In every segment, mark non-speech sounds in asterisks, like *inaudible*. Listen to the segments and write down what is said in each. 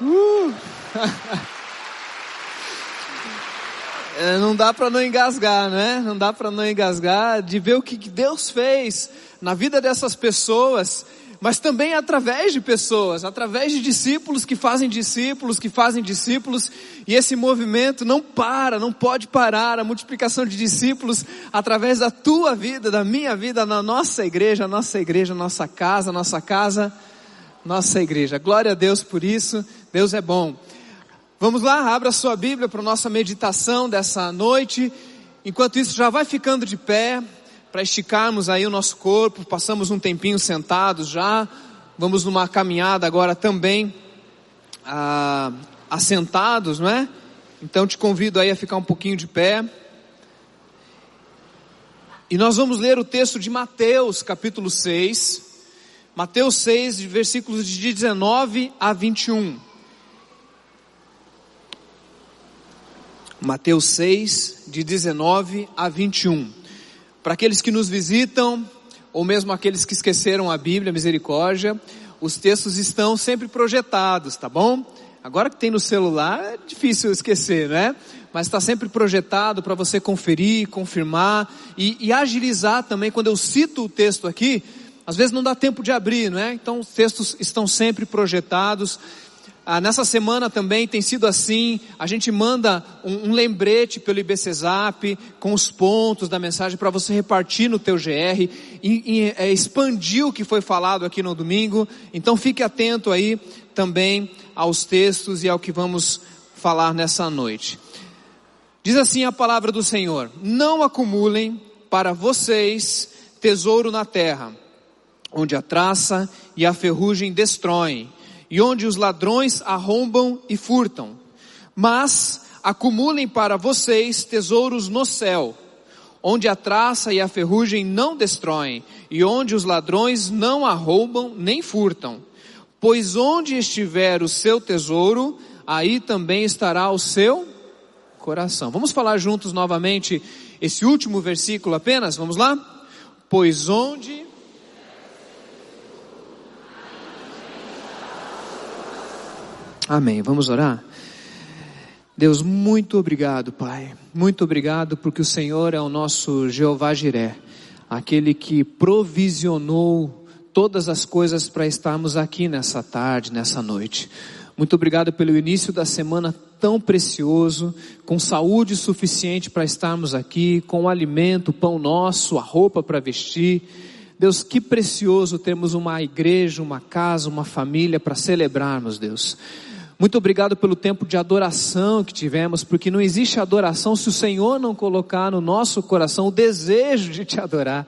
Uh. *laughs* É, não dá para não engasgar, né? Não dá para não engasgar de ver o que Deus fez na vida dessas pessoas, mas também através de pessoas, através de discípulos que fazem discípulos, que fazem discípulos, e esse movimento não para, não pode parar, a multiplicação de discípulos através da tua vida, da minha vida, na nossa igreja, nossa igreja, nossa casa, nossa casa, nossa igreja. Glória a Deus por isso, Deus é bom. Vamos lá, abra sua Bíblia para a nossa meditação dessa noite. Enquanto isso, já vai ficando de pé para esticarmos aí o nosso corpo. Passamos um tempinho sentados já. Vamos numa caminhada agora também ah, assentados, não é? Então te convido aí a ficar um pouquinho de pé. E nós vamos ler o texto de Mateus, capítulo 6. Mateus 6, versículos de 19 a 21. Mateus 6, de 19 a 21. Para aqueles que nos visitam, ou mesmo aqueles que esqueceram a Bíblia, misericórdia, os textos estão sempre projetados, tá bom? Agora que tem no celular, é difícil esquecer, né? Mas está sempre projetado para você conferir, confirmar e, e agilizar também. Quando eu cito o texto aqui, às vezes não dá tempo de abrir, não é? Então os textos estão sempre projetados ah, nessa semana também tem sido assim, a gente manda um, um lembrete pelo IBCZAP com os pontos da mensagem para você repartir no teu GR e, e é, expandir o que foi falado aqui no domingo. Então fique atento aí também aos textos e ao que vamos falar nessa noite. Diz assim a palavra do Senhor: Não acumulem para vocês tesouro na terra, onde a traça e a ferrugem destroem e onde os ladrões arrombam e furtam. Mas acumulem para vocês tesouros no céu, onde a traça e a ferrugem não destroem, e onde os ladrões não arrombam nem furtam. Pois onde estiver o seu tesouro, aí também estará o seu coração. Vamos falar juntos novamente esse último versículo apenas? Vamos lá? Pois onde Amém. Vamos orar? Deus, muito obrigado, Pai. Muito obrigado porque o Senhor é o nosso Jeová Jiré, aquele que provisionou todas as coisas para estarmos aqui nessa tarde, nessa noite. Muito obrigado pelo início da semana tão precioso, com saúde suficiente para estarmos aqui, com o alimento, o pão nosso, a roupa para vestir. Deus, que precioso termos uma igreja, uma casa, uma família para celebrarmos, Deus. Muito obrigado pelo tempo de adoração que tivemos, porque não existe adoração se o Senhor não colocar no nosso coração o desejo de te adorar.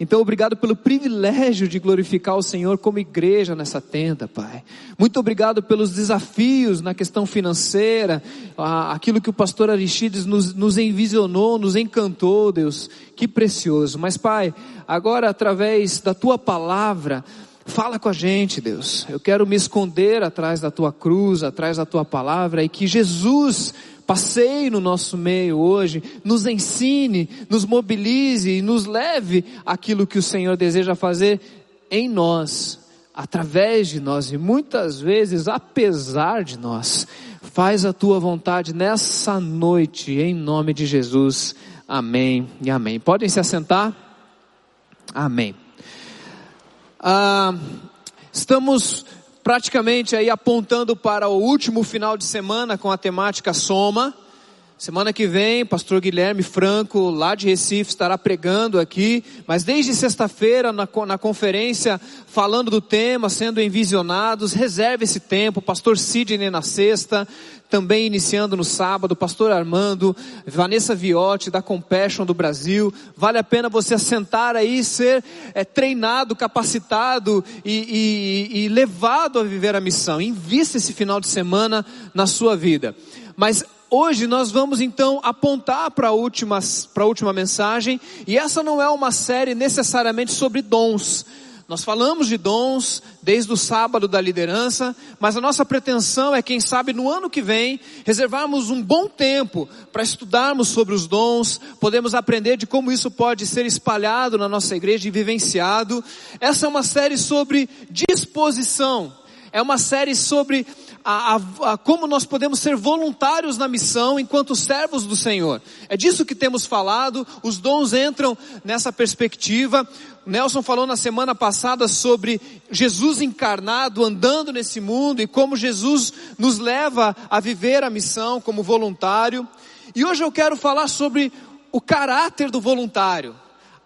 Então, obrigado pelo privilégio de glorificar o Senhor como igreja nessa tenda, Pai. Muito obrigado pelos desafios na questão financeira, aquilo que o pastor Aristides nos, nos envisionou, nos encantou, Deus. Que precioso. Mas, Pai, agora através da tua palavra, Fala com a gente, Deus. Eu quero me esconder atrás da tua cruz, atrás da tua palavra e que Jesus passeie no nosso meio hoje, nos ensine, nos mobilize e nos leve aquilo que o Senhor deseja fazer em nós, através de nós e muitas vezes apesar de nós. Faz a tua vontade nessa noite, em nome de Jesus. Amém e amém. Podem se assentar? Amém. Ah, estamos praticamente aí apontando para o último final de semana com a temática Soma. Semana que vem, pastor Guilherme Franco, lá de Recife, estará pregando aqui, mas desde sexta-feira, na, na conferência, falando do tema, sendo envisionados, reserve esse tempo, pastor Sidney na sexta, também iniciando no sábado, pastor Armando, Vanessa Viotti, da Compassion do Brasil. Vale a pena você assentar aí, ser é, treinado, capacitado e, e, e levado a viver a missão. Invista esse final de semana na sua vida. Mas hoje nós vamos então apontar para a última, para a última mensagem, e essa não é uma série necessariamente sobre dons nós falamos de dons desde o sábado da liderança, mas a nossa pretensão é, quem sabe, no ano que vem, reservarmos um bom tempo para estudarmos sobre os dons, podemos aprender de como isso pode ser espalhado na nossa igreja e vivenciado. Essa é uma série sobre disposição, é uma série sobre a, a, a, como nós podemos ser voluntários na missão enquanto servos do Senhor. É disso que temos falado, os dons entram nessa perspectiva. Nelson falou na semana passada sobre Jesus encarnado andando nesse mundo e como Jesus nos leva a viver a missão como voluntário. E hoje eu quero falar sobre o caráter do voluntário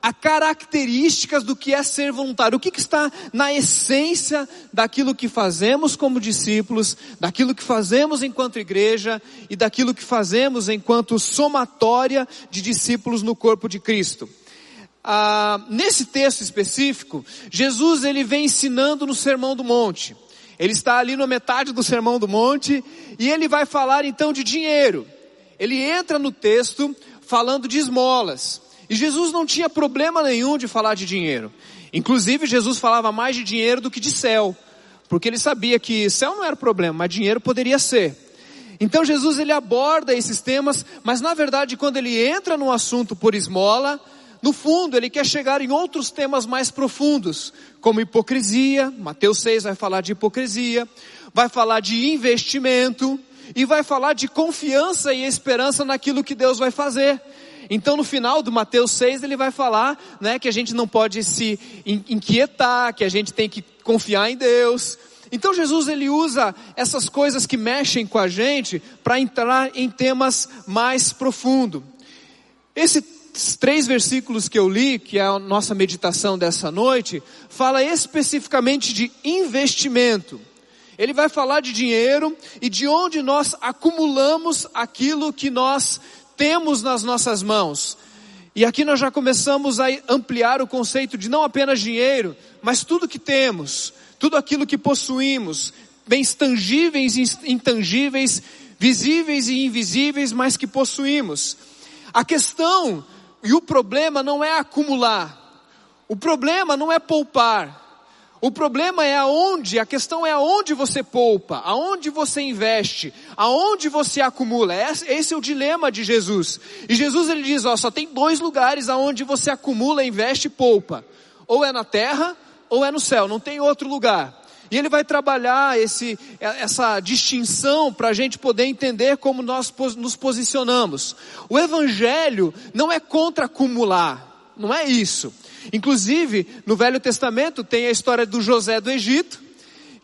a características do que é ser voluntário, o que, que, está na essência daquilo que fazemos como discípulos, daquilo que fazemos enquanto igreja e daquilo que fazemos enquanto somatória de discípulos no corpo de Cristo. Ah, nesse texto específico, Jesus ele vem ensinando no Sermão do Monte. Ele está ali na metade do Sermão do Monte e ele vai falar então de dinheiro. Ele entra no texto falando de esmolas. E Jesus não tinha problema nenhum de falar de dinheiro. Inclusive, Jesus falava mais de dinheiro do que de céu. Porque ele sabia que céu não era problema, mas dinheiro poderia ser. Então Jesus ele aborda esses temas, mas na verdade quando ele entra no assunto por esmola, no fundo ele quer chegar em outros temas mais profundos, como hipocrisia, Mateus 6 vai falar de hipocrisia, vai falar de investimento e vai falar de confiança e esperança naquilo que Deus vai fazer. Então no final do Mateus 6 ele vai falar, né, que a gente não pode se inquietar, que a gente tem que confiar em Deus. Então Jesus ele usa essas coisas que mexem com a gente para entrar em temas mais profundos. Esses três versículos que eu li, que é a nossa meditação dessa noite, fala especificamente de investimento. Ele vai falar de dinheiro e de onde nós acumulamos aquilo que nós temos nas nossas mãos. E aqui nós já começamos a ampliar o conceito de não apenas dinheiro, mas tudo que temos, tudo aquilo que possuímos, bens tangíveis e intangíveis, visíveis e invisíveis, mas que possuímos. A questão e o problema não é acumular, o problema não é poupar, o problema é aonde, a questão é aonde você poupa, aonde você investe, aonde você acumula. Esse é o dilema de Jesus. E Jesus ele diz, ó, só tem dois lugares aonde você acumula, investe e poupa. Ou é na terra, ou é no céu, não tem outro lugar. E ele vai trabalhar esse, essa distinção para a gente poder entender como nós nos posicionamos. O evangelho não é contra acumular, não é isso. Inclusive, no Velho Testamento tem a história do José do Egito,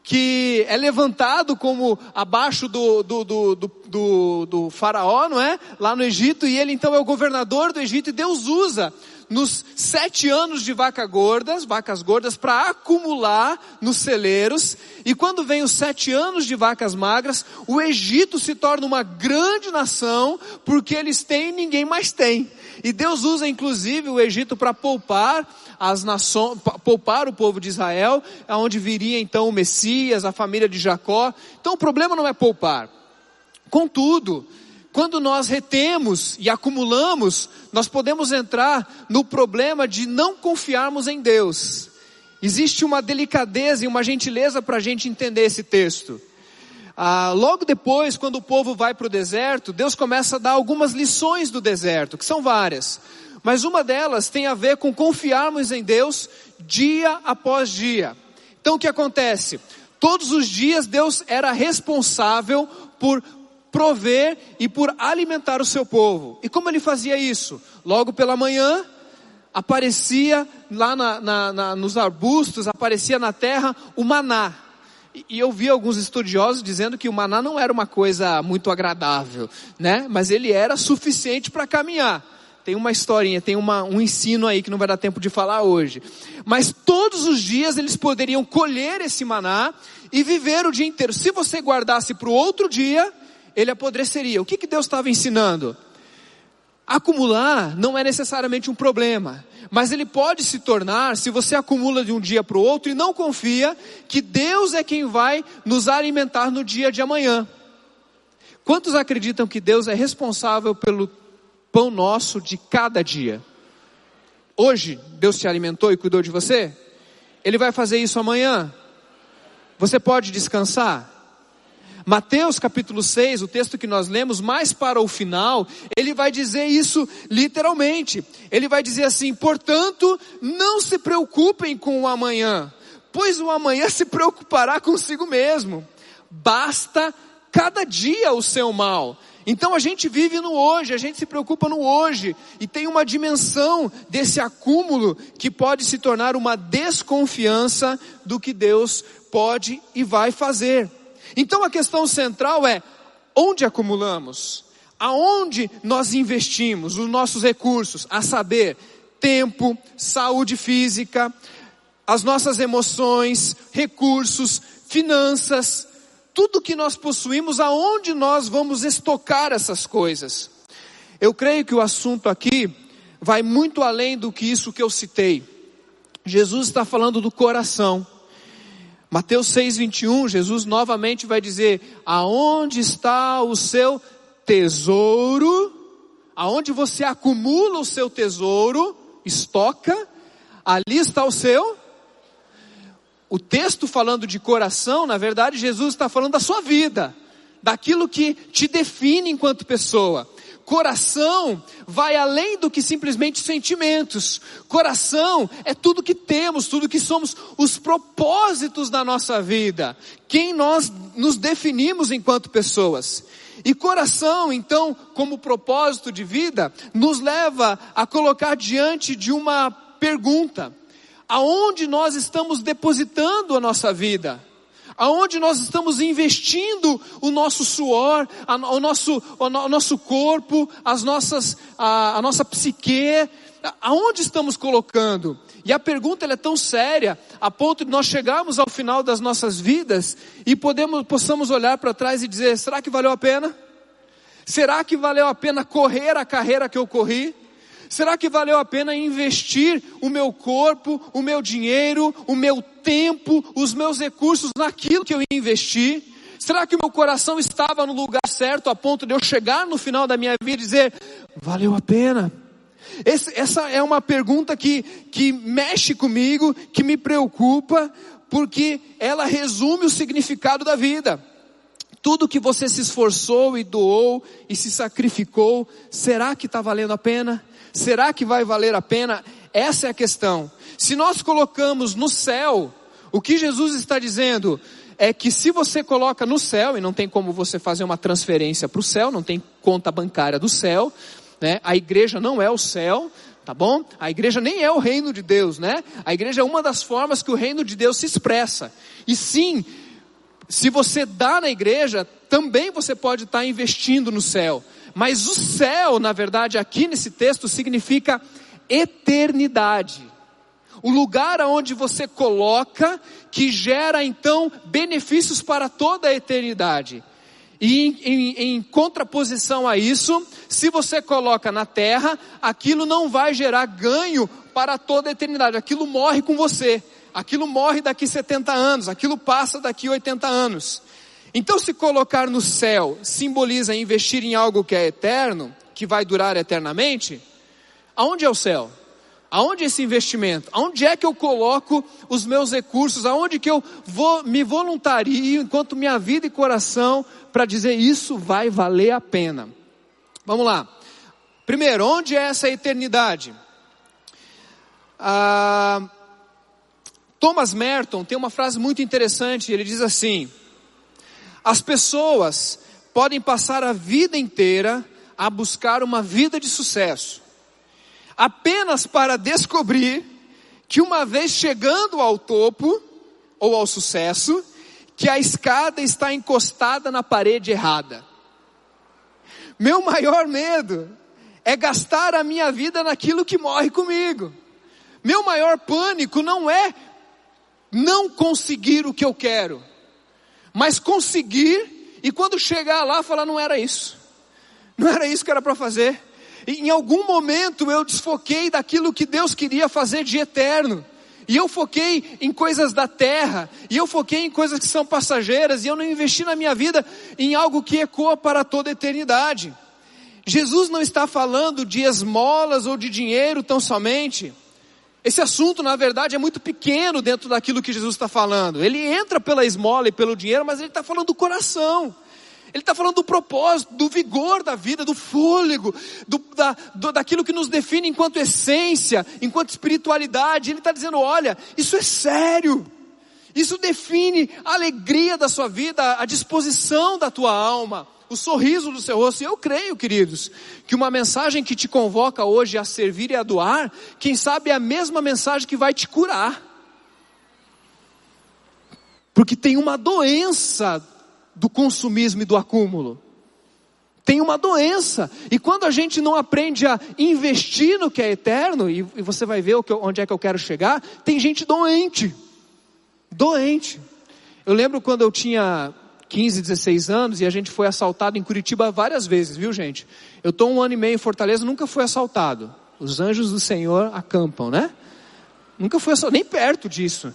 que é levantado como abaixo do, do, do, do, do faraó, não é? Lá no Egito, e ele então é o governador do Egito, e Deus usa nos sete anos de vaca gordas, vacas gordas, para acumular nos celeiros, e quando vem os sete anos de vacas magras, o Egito se torna uma grande nação, porque eles têm e ninguém mais tem. E Deus usa inclusive o Egito para poupar as nações, poupar o povo de Israel, aonde viria então o Messias, a família de Jacó. Então o problema não é poupar. Contudo, quando nós retemos e acumulamos, nós podemos entrar no problema de não confiarmos em Deus. Existe uma delicadeza e uma gentileza para a gente entender esse texto. Ah, logo depois, quando o povo vai para o deserto, Deus começa a dar algumas lições do deserto, que são várias. Mas uma delas tem a ver com confiarmos em Deus dia após dia. Então o que acontece? Todos os dias Deus era responsável por prover e por alimentar o seu povo. E como ele fazia isso? Logo pela manhã, aparecia lá na, na, na, nos arbustos, aparecia na terra o maná. E eu vi alguns estudiosos dizendo que o maná não era uma coisa muito agradável, né? Mas ele era suficiente para caminhar. Tem uma historinha, tem uma, um ensino aí que não vai dar tempo de falar hoje. Mas todos os dias eles poderiam colher esse maná e viver o dia inteiro. Se você guardasse para o outro dia, ele apodreceria. O que, que Deus estava ensinando? Acumular não é necessariamente um problema, mas ele pode se tornar, se você acumula de um dia para o outro e não confia que Deus é quem vai nos alimentar no dia de amanhã. Quantos acreditam que Deus é responsável pelo pão nosso de cada dia? Hoje, Deus te alimentou e cuidou de você? Ele vai fazer isso amanhã? Você pode descansar? Mateus capítulo 6, o texto que nós lemos, mais para o final, ele vai dizer isso literalmente. Ele vai dizer assim: portanto, não se preocupem com o amanhã, pois o amanhã se preocupará consigo mesmo. basta cada dia o seu mal. Então a gente vive no hoje, a gente se preocupa no hoje e tem uma dimensão desse acúmulo que pode se tornar uma desconfiança do que Deus pode e vai fazer. Então a questão central é onde acumulamos? Aonde nós investimos os nossos recursos, a saber, tempo, saúde física, as nossas emoções, recursos, finanças, tudo que nós possuímos, aonde nós vamos estocar essas coisas. Eu creio que o assunto aqui vai muito além do que isso que eu citei. Jesus está falando do coração. Mateus 6:21, Jesus novamente vai dizer: "Aonde está o seu tesouro? Aonde você acumula o seu tesouro, estoca, ali está o seu o texto falando de coração, na verdade, Jesus está falando da sua vida, daquilo que te define enquanto pessoa. Coração vai além do que simplesmente sentimentos. Coração é tudo que temos, tudo que somos, os propósitos da nossa vida, quem nós nos definimos enquanto pessoas. E coração, então, como propósito de vida, nos leva a colocar diante de uma pergunta: aonde nós estamos depositando a nossa vida, aonde nós estamos investindo o nosso suor, o nosso, o nosso corpo, as nossas, a, a nossa psique, aonde estamos colocando? E a pergunta é tão séria, a ponto de nós chegarmos ao final das nossas vidas e podemos, possamos olhar para trás e dizer: será que valeu a pena? Será que valeu a pena correr a carreira que eu corri? Será que valeu a pena investir o meu corpo, o meu dinheiro, o meu tempo, os meus recursos naquilo que eu investi? Será que o meu coração estava no lugar certo a ponto de eu chegar no final da minha vida e dizer, valeu a pena? Esse, essa é uma pergunta que, que mexe comigo, que me preocupa, porque ela resume o significado da vida. Tudo que você se esforçou e doou e se sacrificou, será que está valendo a pena? Será que vai valer a pena? Essa é a questão. Se nós colocamos no céu, o que Jesus está dizendo é que se você coloca no céu, e não tem como você fazer uma transferência para o céu, não tem conta bancária do céu, né? a igreja não é o céu, tá bom? A igreja nem é o reino de Deus, né? A igreja é uma das formas que o reino de Deus se expressa. E sim, se você dá na igreja, também você pode estar investindo no céu. Mas o céu, na verdade, aqui nesse texto significa eternidade. O lugar aonde você coloca que gera então benefícios para toda a eternidade. E em, em, em, contraposição a isso, se você coloca na terra, aquilo não vai gerar ganho para toda a eternidade, aquilo morre com você, aquilo morre daqui 70 anos, aquilo passa daqui 80 anos. Então, se colocar no céu simboliza investir em algo que é eterno, que vai durar eternamente, aonde é o céu? Aonde é esse investimento? Aonde é que eu coloco os meus recursos? Aonde que eu vou me voluntario enquanto minha vida e coração para dizer isso vai valer a pena? Vamos lá. Primeiro, onde é essa eternidade? Ah, Thomas Merton tem uma frase muito interessante. Ele diz assim: as pessoas podem passar a vida inteira a buscar uma vida de sucesso, apenas para descobrir que uma vez chegando ao topo ou ao sucesso, que a escada está encostada na parede errada. Meu maior medo é gastar a minha vida naquilo que morre comigo. Meu maior pânico não é não conseguir o que eu quero mas conseguir e quando chegar lá falar não era isso. Não era isso que era para fazer. E em algum momento eu desfoquei daquilo que Deus queria fazer de eterno. E eu foquei em coisas da terra, e eu foquei em coisas que são passageiras, e eu não investi na minha vida em algo que ecoa para toda a eternidade. Jesus não está falando de esmolas ou de dinheiro tão somente. Esse assunto, na verdade, é muito pequeno dentro daquilo que Jesus está falando. Ele entra pela esmola e pelo dinheiro, mas ele está falando do coração. Ele está falando do propósito, do vigor da vida, do fôlego, do, da, do, daquilo que nos define enquanto essência, enquanto espiritualidade. Ele está dizendo: olha, isso é sério. Isso define a alegria da sua vida, a disposição da tua alma, o sorriso do seu rosto. E eu creio, queridos, que uma mensagem que te convoca hoje a servir e a doar, quem sabe é a mesma mensagem que vai te curar. Porque tem uma doença do consumismo e do acúmulo. Tem uma doença. E quando a gente não aprende a investir no que é eterno, e, você vai ver onde é que eu quero chegar, tem gente doente. Doente. Eu lembro quando eu tinha 15, 16 anos e a gente foi assaltado em Curitiba várias vezes, viu gente? Eu estou um ano e meio em Fortaleza, nunca fui assaltado. Os anjos do Senhor acampam, né? Nunca fui assaltado, nem perto disso.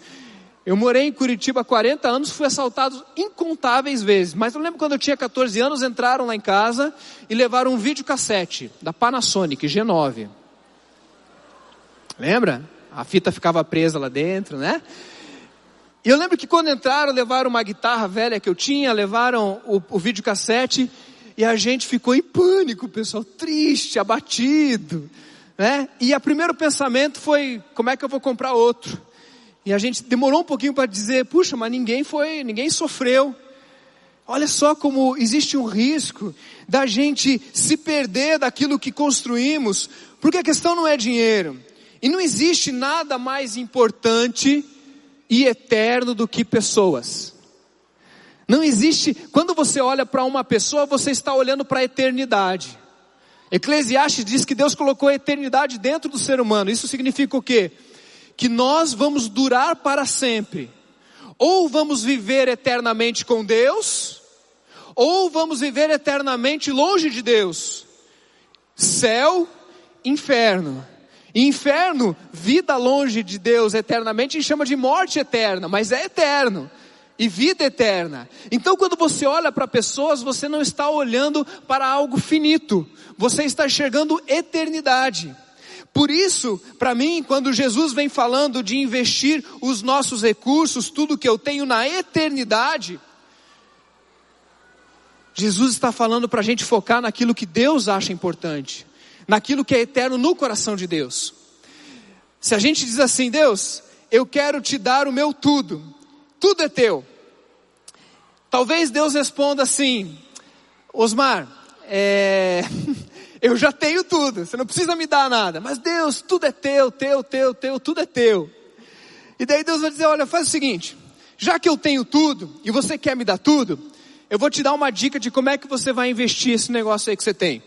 Eu morei em Curitiba há 40 anos, fui assaltado incontáveis vezes. Mas eu lembro quando eu tinha 14 anos, entraram lá em casa e levaram um videocassete da Panasonic G9. Lembra? A fita ficava presa lá dentro, né? E eu lembro que quando entraram, levaram uma guitarra velha que eu tinha, levaram o, o videocassete e a gente ficou em pânico, pessoal, triste, abatido, né? E o primeiro pensamento foi, como é que eu vou comprar outro? E a gente demorou um pouquinho para dizer, puxa, mas ninguém foi, ninguém sofreu. Olha só como existe um risco da gente se perder daquilo que construímos, porque a questão não é dinheiro. E não existe nada mais importante e eterno do que pessoas. Não existe, quando você olha para uma pessoa, você está olhando para a eternidade. Eclesiastes diz que Deus colocou a eternidade dentro do ser humano. Isso significa o quê? Que nós vamos durar para sempre. Ou vamos viver eternamente com Deus, ou vamos viver eternamente longe de Deus. Céu, inferno. Inferno, vida longe de Deus eternamente, gente chama de morte eterna, mas é eterno. E vida eterna. Então, quando você olha para pessoas, você não está olhando para algo finito, você está enxergando eternidade. Por isso, para mim, quando Jesus vem falando de investir os nossos recursos, tudo que eu tenho na eternidade, Jesus está falando para a gente focar naquilo que Deus acha importante naquilo que é eterno no coração de Deus. Se a gente diz assim, Deus, eu quero te dar o meu tudo, tudo é teu. Talvez Deus responda assim, Osmar, é, *laughs* eu já tenho tudo, você não precisa me dar nada, mas Deus, tudo é teu, teu, teu, teu, tudo é teu. E daí Deus vai dizer: olha, faz o seguinte, já que eu tenho tudo e você quer me dar tudo, eu vou te dar uma dica de como é que você vai investir esse negócio aí que você tem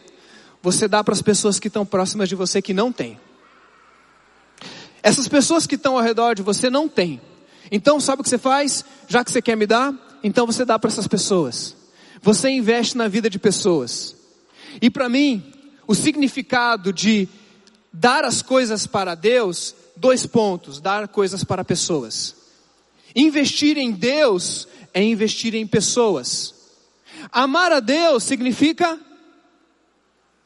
você dá para as pessoas que estão próximas de você que não têm. Essas pessoas que estão ao redor de você não têm. Então, sabe o que você faz? Já que você quer me dar, então você dá para essas pessoas. Você investe na vida de pessoas. E para mim, o significado de dar as coisas para Deus, dois pontos: dar coisas para pessoas. Investir em Deus é investir em pessoas. Amar a Deus significa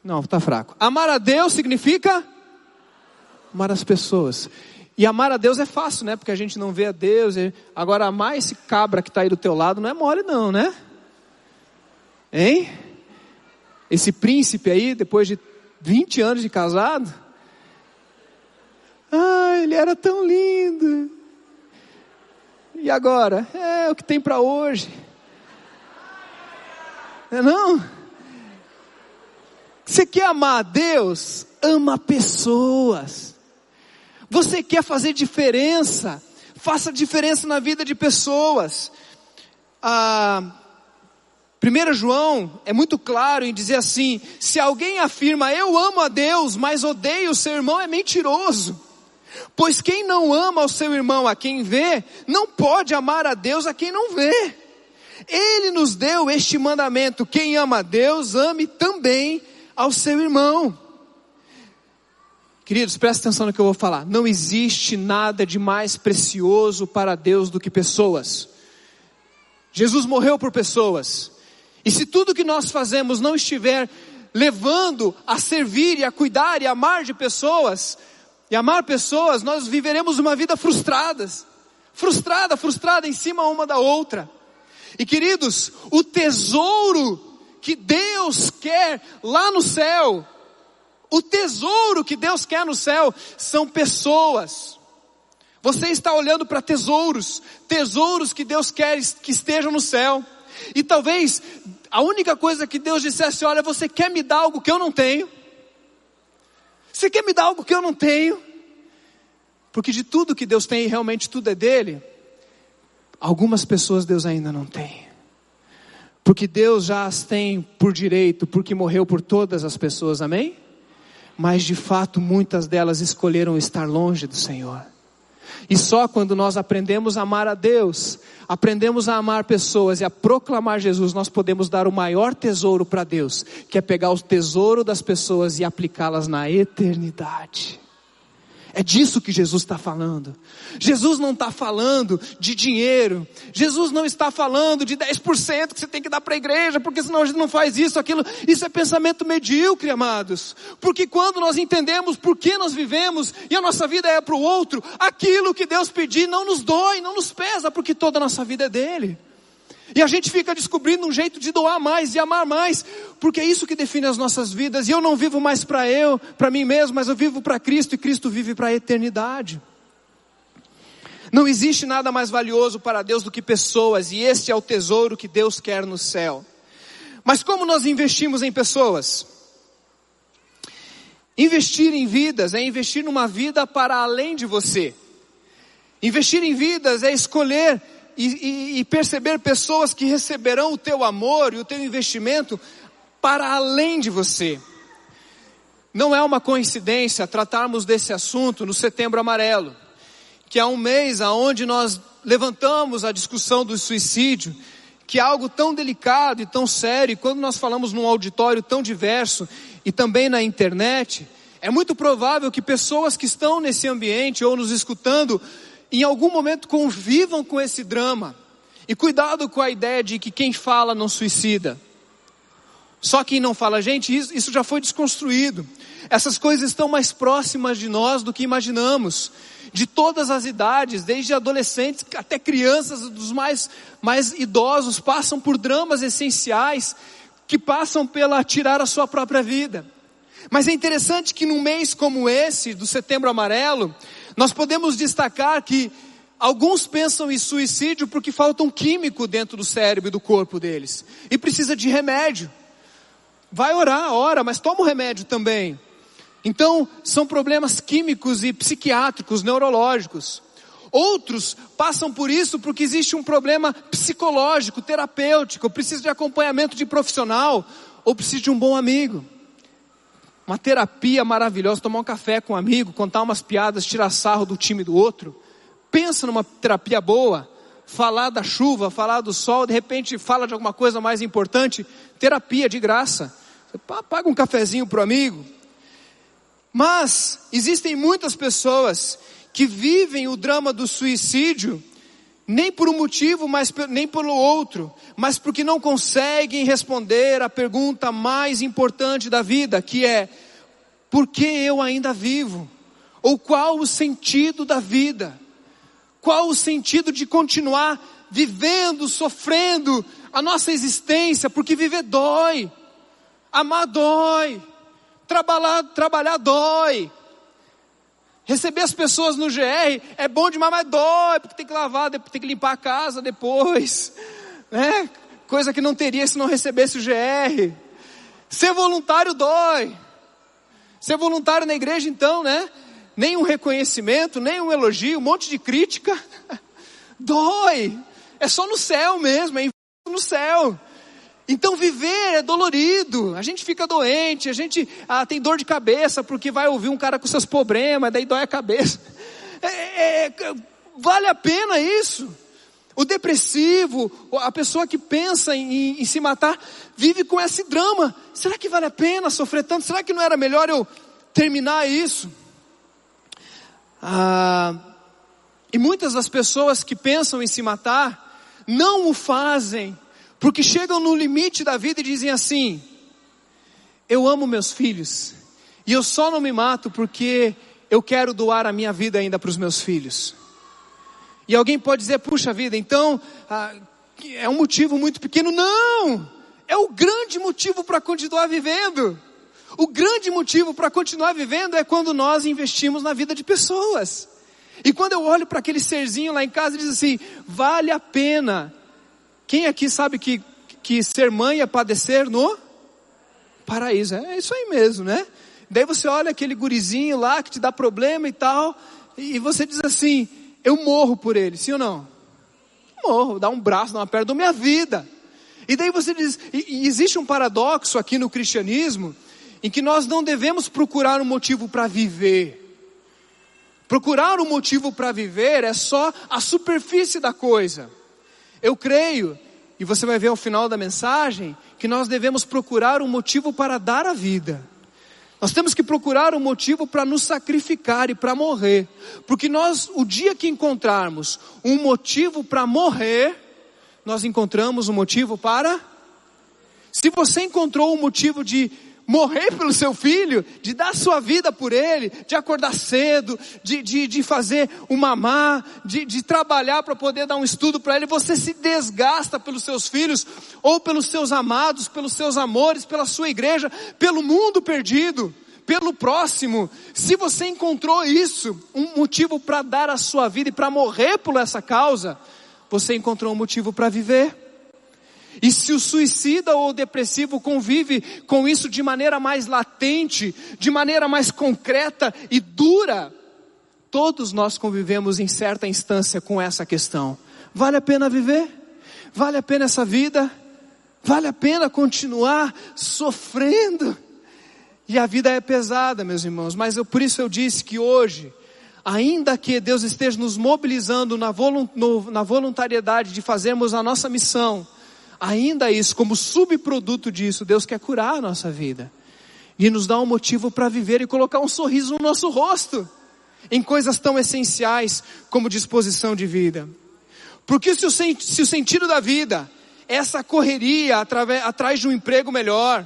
não, está fraco. Amar a Deus significa amar as pessoas. E amar a Deus é fácil, né? Porque a gente não vê a Deus. Agora, amar esse cabra que está aí do teu lado não é mole, não, né? Hein? Esse príncipe aí, depois de 20 anos de casado. Ah, ele era tão lindo. E agora? É o que tem para hoje. Não é não? Você quer amar a Deus? Ama pessoas. Você quer fazer diferença? Faça diferença na vida de pessoas. Ah, 1 João é muito claro em dizer assim: se alguém afirma eu amo a Deus, mas odeio o seu irmão, é mentiroso. Pois quem não ama o seu irmão a quem vê, não pode amar a Deus a quem não vê. Ele nos deu este mandamento: quem ama a Deus, ame também ao seu irmão. Queridos, presta atenção no que eu vou falar. Não existe nada de mais precioso para Deus do que pessoas. Jesus morreu por pessoas. E se tudo que nós fazemos não estiver levando a servir e a cuidar e amar de pessoas, e amar pessoas, nós viveremos uma vida frustrada. Frustrada, frustrada em cima uma da outra. E queridos, o tesouro que Deus quer lá no céu, o tesouro que Deus quer no céu são pessoas. Você está olhando para tesouros, tesouros que Deus quer que estejam no céu. E talvez a única coisa que Deus dissesse: Olha, você quer me dar algo que eu não tenho? Você quer me dar algo que eu não tenho? Porque de tudo que Deus tem, realmente tudo é dele. Algumas pessoas Deus ainda não tem. Porque Deus já as tem por direito, porque morreu por todas as pessoas, amém? Mas de fato muitas delas escolheram estar longe do Senhor. E só quando nós aprendemos a amar a Deus, aprendemos a amar pessoas e a proclamar Jesus, nós podemos dar o maior tesouro para Deus, que é pegar o tesouro das pessoas e aplicá-las na eternidade. É disso que Jesus está falando. Jesus não está falando de dinheiro. Jesus não está falando de 10% que você tem que dar para a igreja, porque senão a gente não faz isso, aquilo. Isso é pensamento medíocre, amados. Porque quando nós entendemos por que nós vivemos e a nossa vida é para o outro, aquilo que Deus pedir não nos dói, não nos pesa, porque toda a nossa vida é dele. E a gente fica descobrindo um jeito de doar mais e amar mais, porque é isso que define as nossas vidas. E eu não vivo mais para eu, para mim mesmo, mas eu vivo para Cristo e Cristo vive para a eternidade. Não existe nada mais valioso para Deus do que pessoas, e este é o tesouro que Deus quer no céu. Mas como nós investimos em pessoas? Investir em vidas é investir numa vida para além de você. Investir em vidas é escolher e, e, e perceber pessoas que receberão o teu amor e o teu investimento para além de você. Não é uma coincidência tratarmos desse assunto no Setembro Amarelo, que é um mês aonde nós levantamos a discussão do suicídio, que é algo tão delicado e tão sério, e quando nós falamos num auditório tão diverso e também na internet, é muito provável que pessoas que estão nesse ambiente ou nos escutando em algum momento convivam com esse drama. E cuidado com a ideia de que quem fala não suicida. Só quem não fala, gente, isso, isso já foi desconstruído. Essas coisas estão mais próximas de nós do que imaginamos. De todas as idades, desde adolescentes até crianças, dos mais, mais idosos, passam por dramas essenciais que passam pela tirar a sua própria vida. Mas é interessante que num mês como esse, do Setembro Amarelo, nós podemos destacar que alguns pensam em suicídio porque falta um químico dentro do cérebro e do corpo deles. E precisa de remédio. Vai orar, ora, mas toma o remédio também. Então, são problemas químicos e psiquiátricos, neurológicos. Outros passam por isso porque existe um problema psicológico, terapêutico, precisa de acompanhamento de profissional, ou precisa de um bom amigo uma terapia maravilhosa, tomar um café com um amigo, contar umas piadas, tirar sarro do time do outro. Pensa numa terapia boa, falar da chuva, falar do sol, de repente fala de alguma coisa mais importante, terapia de graça. Você paga um cafezinho para o amigo. Mas existem muitas pessoas que vivem o drama do suicídio nem por um motivo, mas nem pelo outro, mas porque não conseguem responder a pergunta mais importante da vida, que é: por que eu ainda vivo? Ou qual o sentido da vida? Qual o sentido de continuar vivendo, sofrendo a nossa existência? Porque viver dói, amar dói, trabalhar, trabalhar dói, Receber as pessoas no GR é bom demais, mas dói, porque tem que lavar, tem que limpar a casa depois. *laughs* Né? Coisa que não teria se não recebesse o GR. Ser voluntário dói. Ser voluntário na igreja, então, né? Nem um reconhecimento, nem um elogio, um monte de crítica. *laughs* Dói. É só no céu mesmo, é no céu. Então viver é dolorido, a gente fica doente, a gente ah, tem dor de cabeça porque vai ouvir um cara com seus problemas, daí dói a cabeça. *laughs* É, é, é, vale a pena isso? O depressivo, a pessoa que pensa em, em, se matar, vive com esse drama. Será que vale a pena sofrer tanto? Será que não era melhor eu terminar isso? Ah, e muitas das pessoas que pensam em se matar, não o fazem porque chegam no limite da vida e dizem assim: Eu amo meus filhos, e eu só não me mato porque eu quero doar a minha vida ainda para os meus filhos. E alguém pode dizer: Puxa vida, então ah, é um motivo muito pequeno. Não! É o grande motivo para continuar vivendo. O grande motivo para continuar vivendo é quando nós investimos na vida de pessoas. E quando eu olho para aquele serzinho lá em casa, diz assim: vale a pena. Quem aqui sabe que, que ser mãe é padecer no paraíso? É isso aí mesmo, né? Daí você olha aquele gurizinho lá que te dá problema e tal, e você diz assim: eu morro por ele, sim ou não? Morro, dá um braço, dá uma perna, dou minha vida. E daí você diz: e, e existe um paradoxo aqui no cristianismo, em que nós não devemos procurar um motivo para viver. Procurar um motivo para viver é só a superfície da coisa. Eu creio, e você vai ver ao final da mensagem, que nós devemos procurar um motivo para dar a vida. Nós temos que procurar um motivo para nos sacrificar e para morrer. Porque nós, o dia que encontrarmos um motivo para morrer, nós encontramos um motivo para. Se você encontrou um motivo de morrer pelo seu filho, de dar sua vida por ele, de acordar cedo, de, de, de fazer uma má, de, de trabalhar para poder dar um estudo para ele, você se desgasta pelos seus filhos, ou pelos seus amados, pelos seus amores, pela sua igreja, pelo mundo perdido, pelo próximo. Se você encontrou isso, um motivo para dar a sua vida e para morrer por essa causa, você encontrou um motivo para viver. E se o suicida ou o depressivo convive com isso de maneira mais latente, de maneira mais concreta e dura, todos nós convivemos em certa instância com essa questão. Vale a pena viver? Vale a pena essa vida? Vale a pena continuar sofrendo? E a vida é pesada, meus irmãos, mas eu, por isso eu disse que hoje, ainda que Deus esteja nos mobilizando na, voluntariedade de fazermos a nossa missão, ainda isso, como subproduto disso, Deus quer curar a nossa vida. E nos dá um motivo para viver e colocar um sorriso no nosso rosto. Em coisas tão essenciais como disposição de vida. Porque se o, se o sentido da vida essa correria através, atrás de um emprego melhor,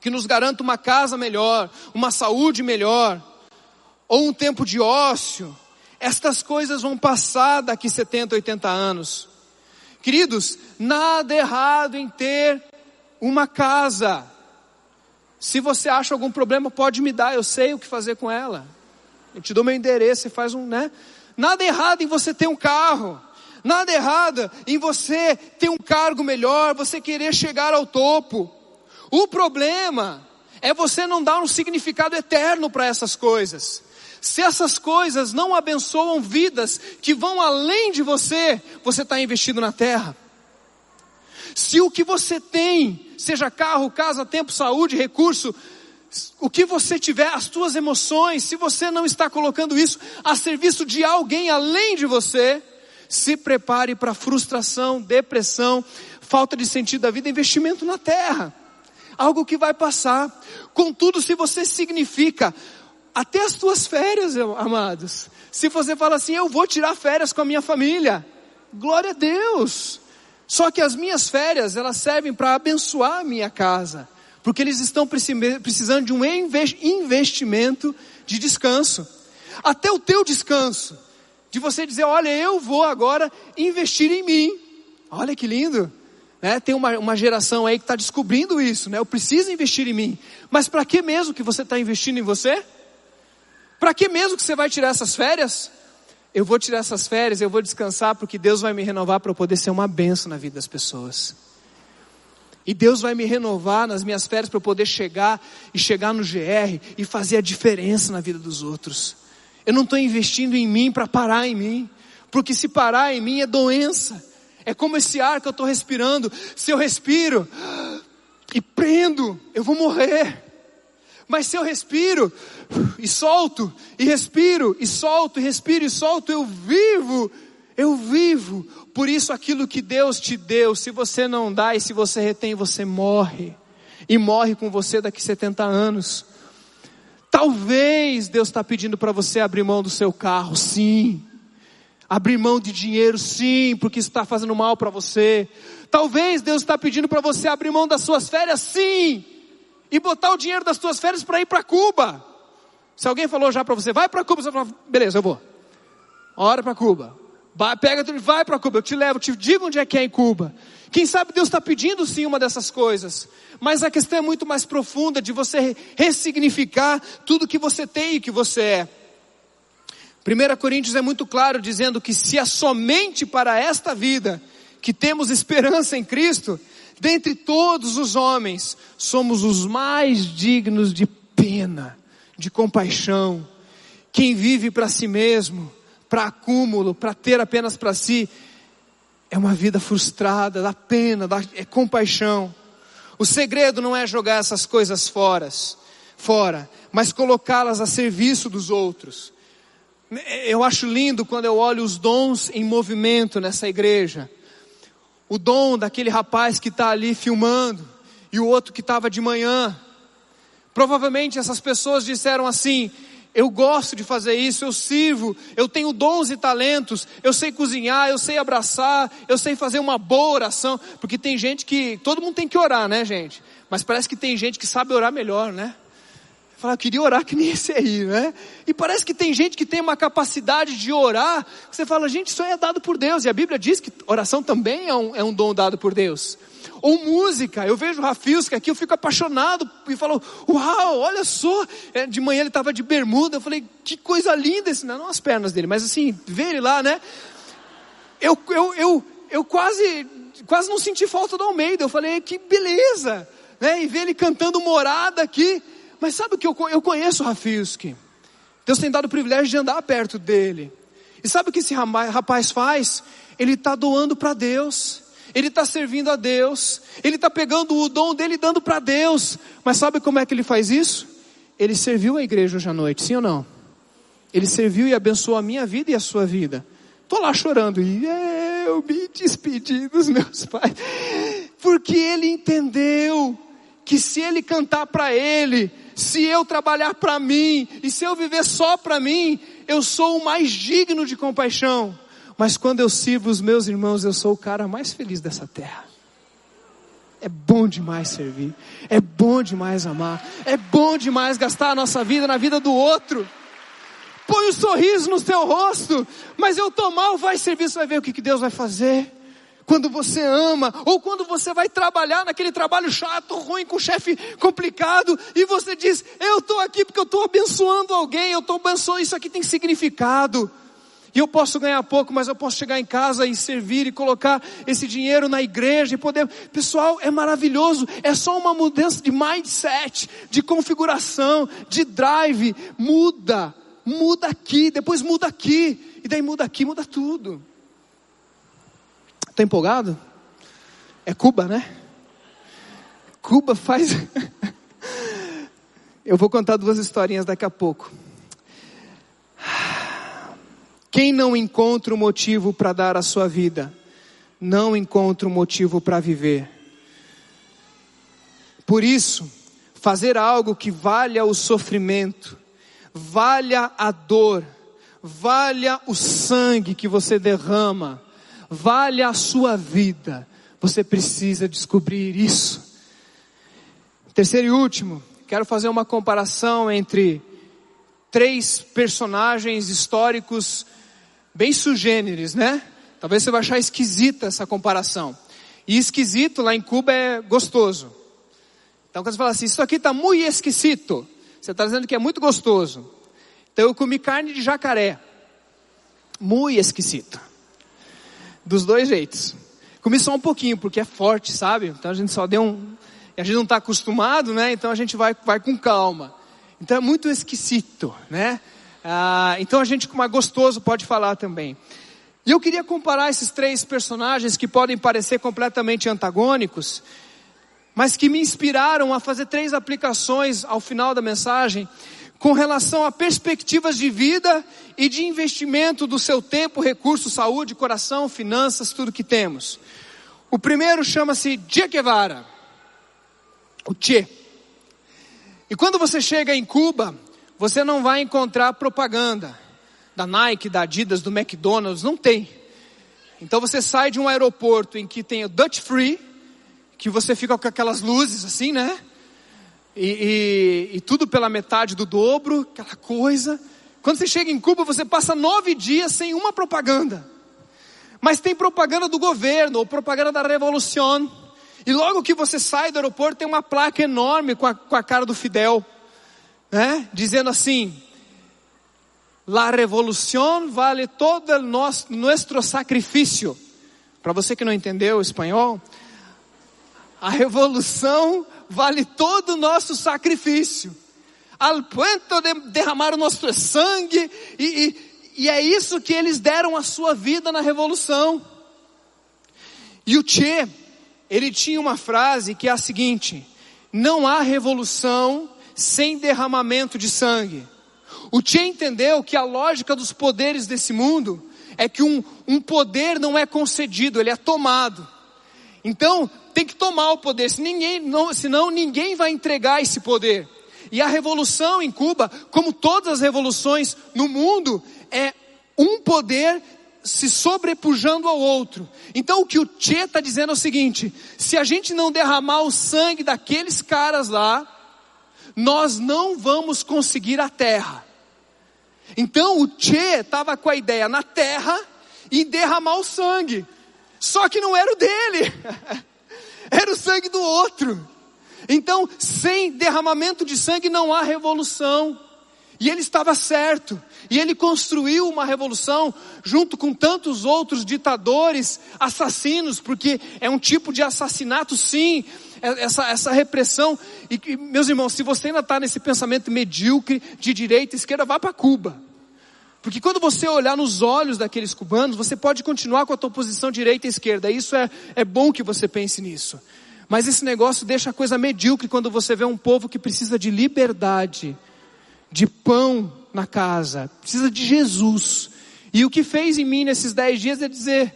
que nos garanta uma casa melhor, uma saúde melhor, ou um tempo de ócio, estas coisas vão passar daqui 70, 80 anos. Queridos, nada errado em ter uma casa. Se você acha algum problema, pode me dar, eu sei o que fazer com ela. Eu te dou meu endereço e faz um, né? Nada errado em você ter um carro. Nada errado em você ter um cargo melhor, você querer chegar ao topo. O problema é você não dar um significado eterno para essas coisas. Se essas coisas não abençoam vidas que vão além de você, você está investido na terra. Se o que você tem, seja carro, casa, tempo, saúde, recurso, o que você tiver, as suas emoções, se você não está colocando isso a serviço de alguém além de você, se prepare para frustração, depressão, falta de sentido da vida, investimento na terra. Algo que vai passar. Contudo, se você significa até as tuas férias, amados. Se você fala assim, eu vou tirar férias com a minha família, glória a Deus. Só que as minhas férias, elas servem para abençoar a minha casa, porque eles estão precisando de um investimento de descanso. Até o teu descanso, de você dizer, olha, eu vou agora investir em mim. Olha que lindo. Né? Tem uma, uma geração aí que está descobrindo isso, né? Eu preciso investir em mim. Mas para que mesmo que você está investindo em você? Para que mesmo que você vai tirar essas férias? Eu vou tirar essas férias, eu vou descansar, porque Deus vai me renovar para eu poder ser uma benção na vida das pessoas. E Deus vai me renovar nas minhas férias para eu poder chegar e chegar no GR e fazer a diferença na vida dos outros. Eu não estou investindo em mim para parar em mim, porque se parar em mim é doença. É como esse ar que eu estou respirando. Se eu respiro e prendo, eu vou morrer. Mas se eu respiro e solto, e respiro e solto, e respiro e solto, eu vivo, eu vivo. Por isso aquilo que Deus te deu, se você não dá e se você retém, você morre. E morre com você daqui 70 anos. Talvez Deus está pedindo para você abrir mão do seu carro, sim. Abrir mão de dinheiro, sim, porque isso está fazendo mal para você. Talvez Deus está pedindo para você abrir mão das suas férias, sim e botar o dinheiro das tuas férias para ir para Cuba. Se alguém falou já para você, vai para Cuba, você fala, beleza, eu vou. Hora para Cuba. Vai, pega tudo, vai para Cuba, eu te levo, te digo onde é que é em Cuba. Quem sabe Deus está pedindo sim uma dessas coisas. Mas a questão é muito mais profunda de você ressignificar tudo que você tem e que você é. 1 Coríntios é muito claro dizendo que se é somente para esta vida que temos esperança em Cristo, dentre todos os homens, somos os mais dignos de pena, de compaixão. Quem vive para si mesmo, para acúmulo, para ter apenas para si, é uma vida frustrada, dá pena, dá, é compaixão. O segredo não é jogar essas coisas fora, fora, mas colocá-las a serviço dos outros. Eu acho lindo quando eu olho os dons em movimento nessa igreja. O dom daquele rapaz que está ali filmando e o outro que estava de manhã. Provavelmente essas pessoas disseram assim: eu gosto de fazer isso, eu sirvo, eu tenho dons e talentos, eu sei cozinhar, eu sei abraçar, eu sei fazer uma boa oração, porque tem gente que, todo mundo tem que orar, né gente? Mas parece que tem gente que sabe orar melhor, né? Fala, eu queria orar que nem esse aí, né? E parece que tem gente que tem uma capacidade de orar, você fala, gente, isso é dado por Deus, e a Bíblia diz que oração também é um, é um dom dado por Deus. Ou música, eu vejo o Rafilski aqui, eu fico apaixonado e falo, uau, olha só. É, de manhã ele estava de bermuda, eu falei, que coisa linda, esse, não as pernas dele, mas assim, ver ele lá, né? Eu, eu, eu, eu quase, quase não senti falta do Almeida, eu falei, que beleza, né? E ver ele cantando morada aqui. Mas sabe o que eu, eu conheço o? Deus tem dado o privilégio de andar perto dele. E sabe o que esse rapaz faz? Ele está doando para Deus ele está servindo a Deus, ele está pegando o dom dele e dando para Deus. Mas sabe como é que ele faz isso? Ele serviu a igreja hoje à noite, sim ou não? Ele serviu e abençoou a minha vida e a sua vida. Estou lá chorando e eu me despedi dos meus pais, porque ele entendeu que se ele cantar para ele, se eu trabalhar para mim e se eu viver só para mim, eu sou o mais digno de compaixão. Mas quando eu sirvo os meus irmãos, eu sou o cara mais feliz dessa terra. É bom demais servir, é bom demais amar, é bom demais gastar a nossa vida na vida do outro. Põe um sorriso no seu rosto, mas eu tô mal, vai servir, você vai ver o que, que Deus vai fazer. Quando você ama, ou quando você vai trabalhar naquele trabalho chato, ruim, com chefe complicado, e você diz: Eu estou aqui porque eu estou abençoando alguém, eu estou abençoando, isso aqui tem significado. E eu posso ganhar pouco, mas eu posso chegar em casa e servir e colocar esse dinheiro na igreja e poder. Pessoal, é maravilhoso. É só uma mudança de mindset, de configuração, de drive. Muda, muda aqui, depois muda aqui, e daí muda aqui, muda tudo. Está empolgado? É Cuba, né? Cuba faz. *laughs* eu vou contar duas historinhas daqui a pouco. Quem não encontra um motivo para dar a sua vida, não encontra um motivo para viver. Por isso, fazer algo que valha o sofrimento, valha a dor, valha o sangue que você derrama, valha a sua vida, você precisa descobrir isso. Terceiro e último, quero fazer uma comparação entre três personagens históricos bem sugêneres, né? Talvez você vai achar esquisita essa comparação. E esquisito lá em Cuba é gostoso. Então quando você fala assim, isso aqui está muito esquisito, você está dizendo que é muito gostoso. Então eu comi carne de jacaré. Muito esquisito. Dos dois jeitos. Comi só um pouquinho, porque é forte, sabe? Então a gente só deu um. A gente não está acostumado, né? Então a gente vai, vai com calma. Então é muito esquisito, né? Ah, então a gente, como é gostoso, pode falar também. E eu queria comparar esses três personagens que podem parecer completamente antagônicos, mas que me inspiraram a fazer três aplicações ao final da mensagem com relação a perspectivas de vida e de investimento do seu tempo, recursos, saúde, coração, finanças, tudo que temos. O primeiro chama-se Che Guevara, o Che. E quando você chega em Cuba, você não vai encontrar propaganda da Nike, da Adidas, do McDonald's, não tem. Então você sai de um aeroporto em que tem o Dutch Free, que você fica com aquelas luzes assim, né? E, e, e, tudo pela metade do dobro, aquela coisa. Quando você chega em Cuba, você passa nove dias sem uma propaganda. Mas tem propaganda do governo, ou propaganda da revolução. E logo que você sai do aeroporto, tem uma placa enorme com a, com a cara do Fidel né? Dizendo assim: La revolución vale todo el nuestro sacrifício. Para você que não entendeu o espanhol, a revolução vale todo o nosso sacrifício. Al ponto de derramar o nosso sangue, e, e, e é isso que eles deram a sua vida na revolução. E o Che, ele tinha uma frase que é a seguinte: não há revolução sem derramamento de sangue. O Che entendeu que a lógica dos poderes desse mundo é que um, um poder não é concedido, ele é tomado. Então, tem que tomar o poder, se ninguém, não, senão ninguém vai entregar esse poder. E a revolução em Cuba, como todas as revoluções no mundo, é um poder se sobrepujando ao outro. Então o que o Che está dizendo é o seguinte: se a gente não derramar o sangue daqueles caras lá, nós não vamos conseguir a terra. Então o Che estava com a ideia na terra e derramar o sangue. Só que não era o dele. *laughs* era o sangue do outro. Então, sem derramamento de sangue não há revolução. E ele estava certo. E ele construiu uma revolução junto com tantos outros ditadores, assassinos, porque é um tipo de assassinato, sim, é, essa, essa repressão. E, meus irmãos, se você ainda está nesse pensamento medíocre de direita e esquerda, vá para Cuba. Porque quando você olhar nos olhos daqueles cubanos, você pode continuar com a tua posição direita e esquerda. Isso é, é bom que você pense nisso. Mas esse negócio deixa a coisa medíocre quando você vê um povo que precisa de liberdade, de pão na casa, precisa de Jesus. E o que fez em mim nesses dez dias é dizer,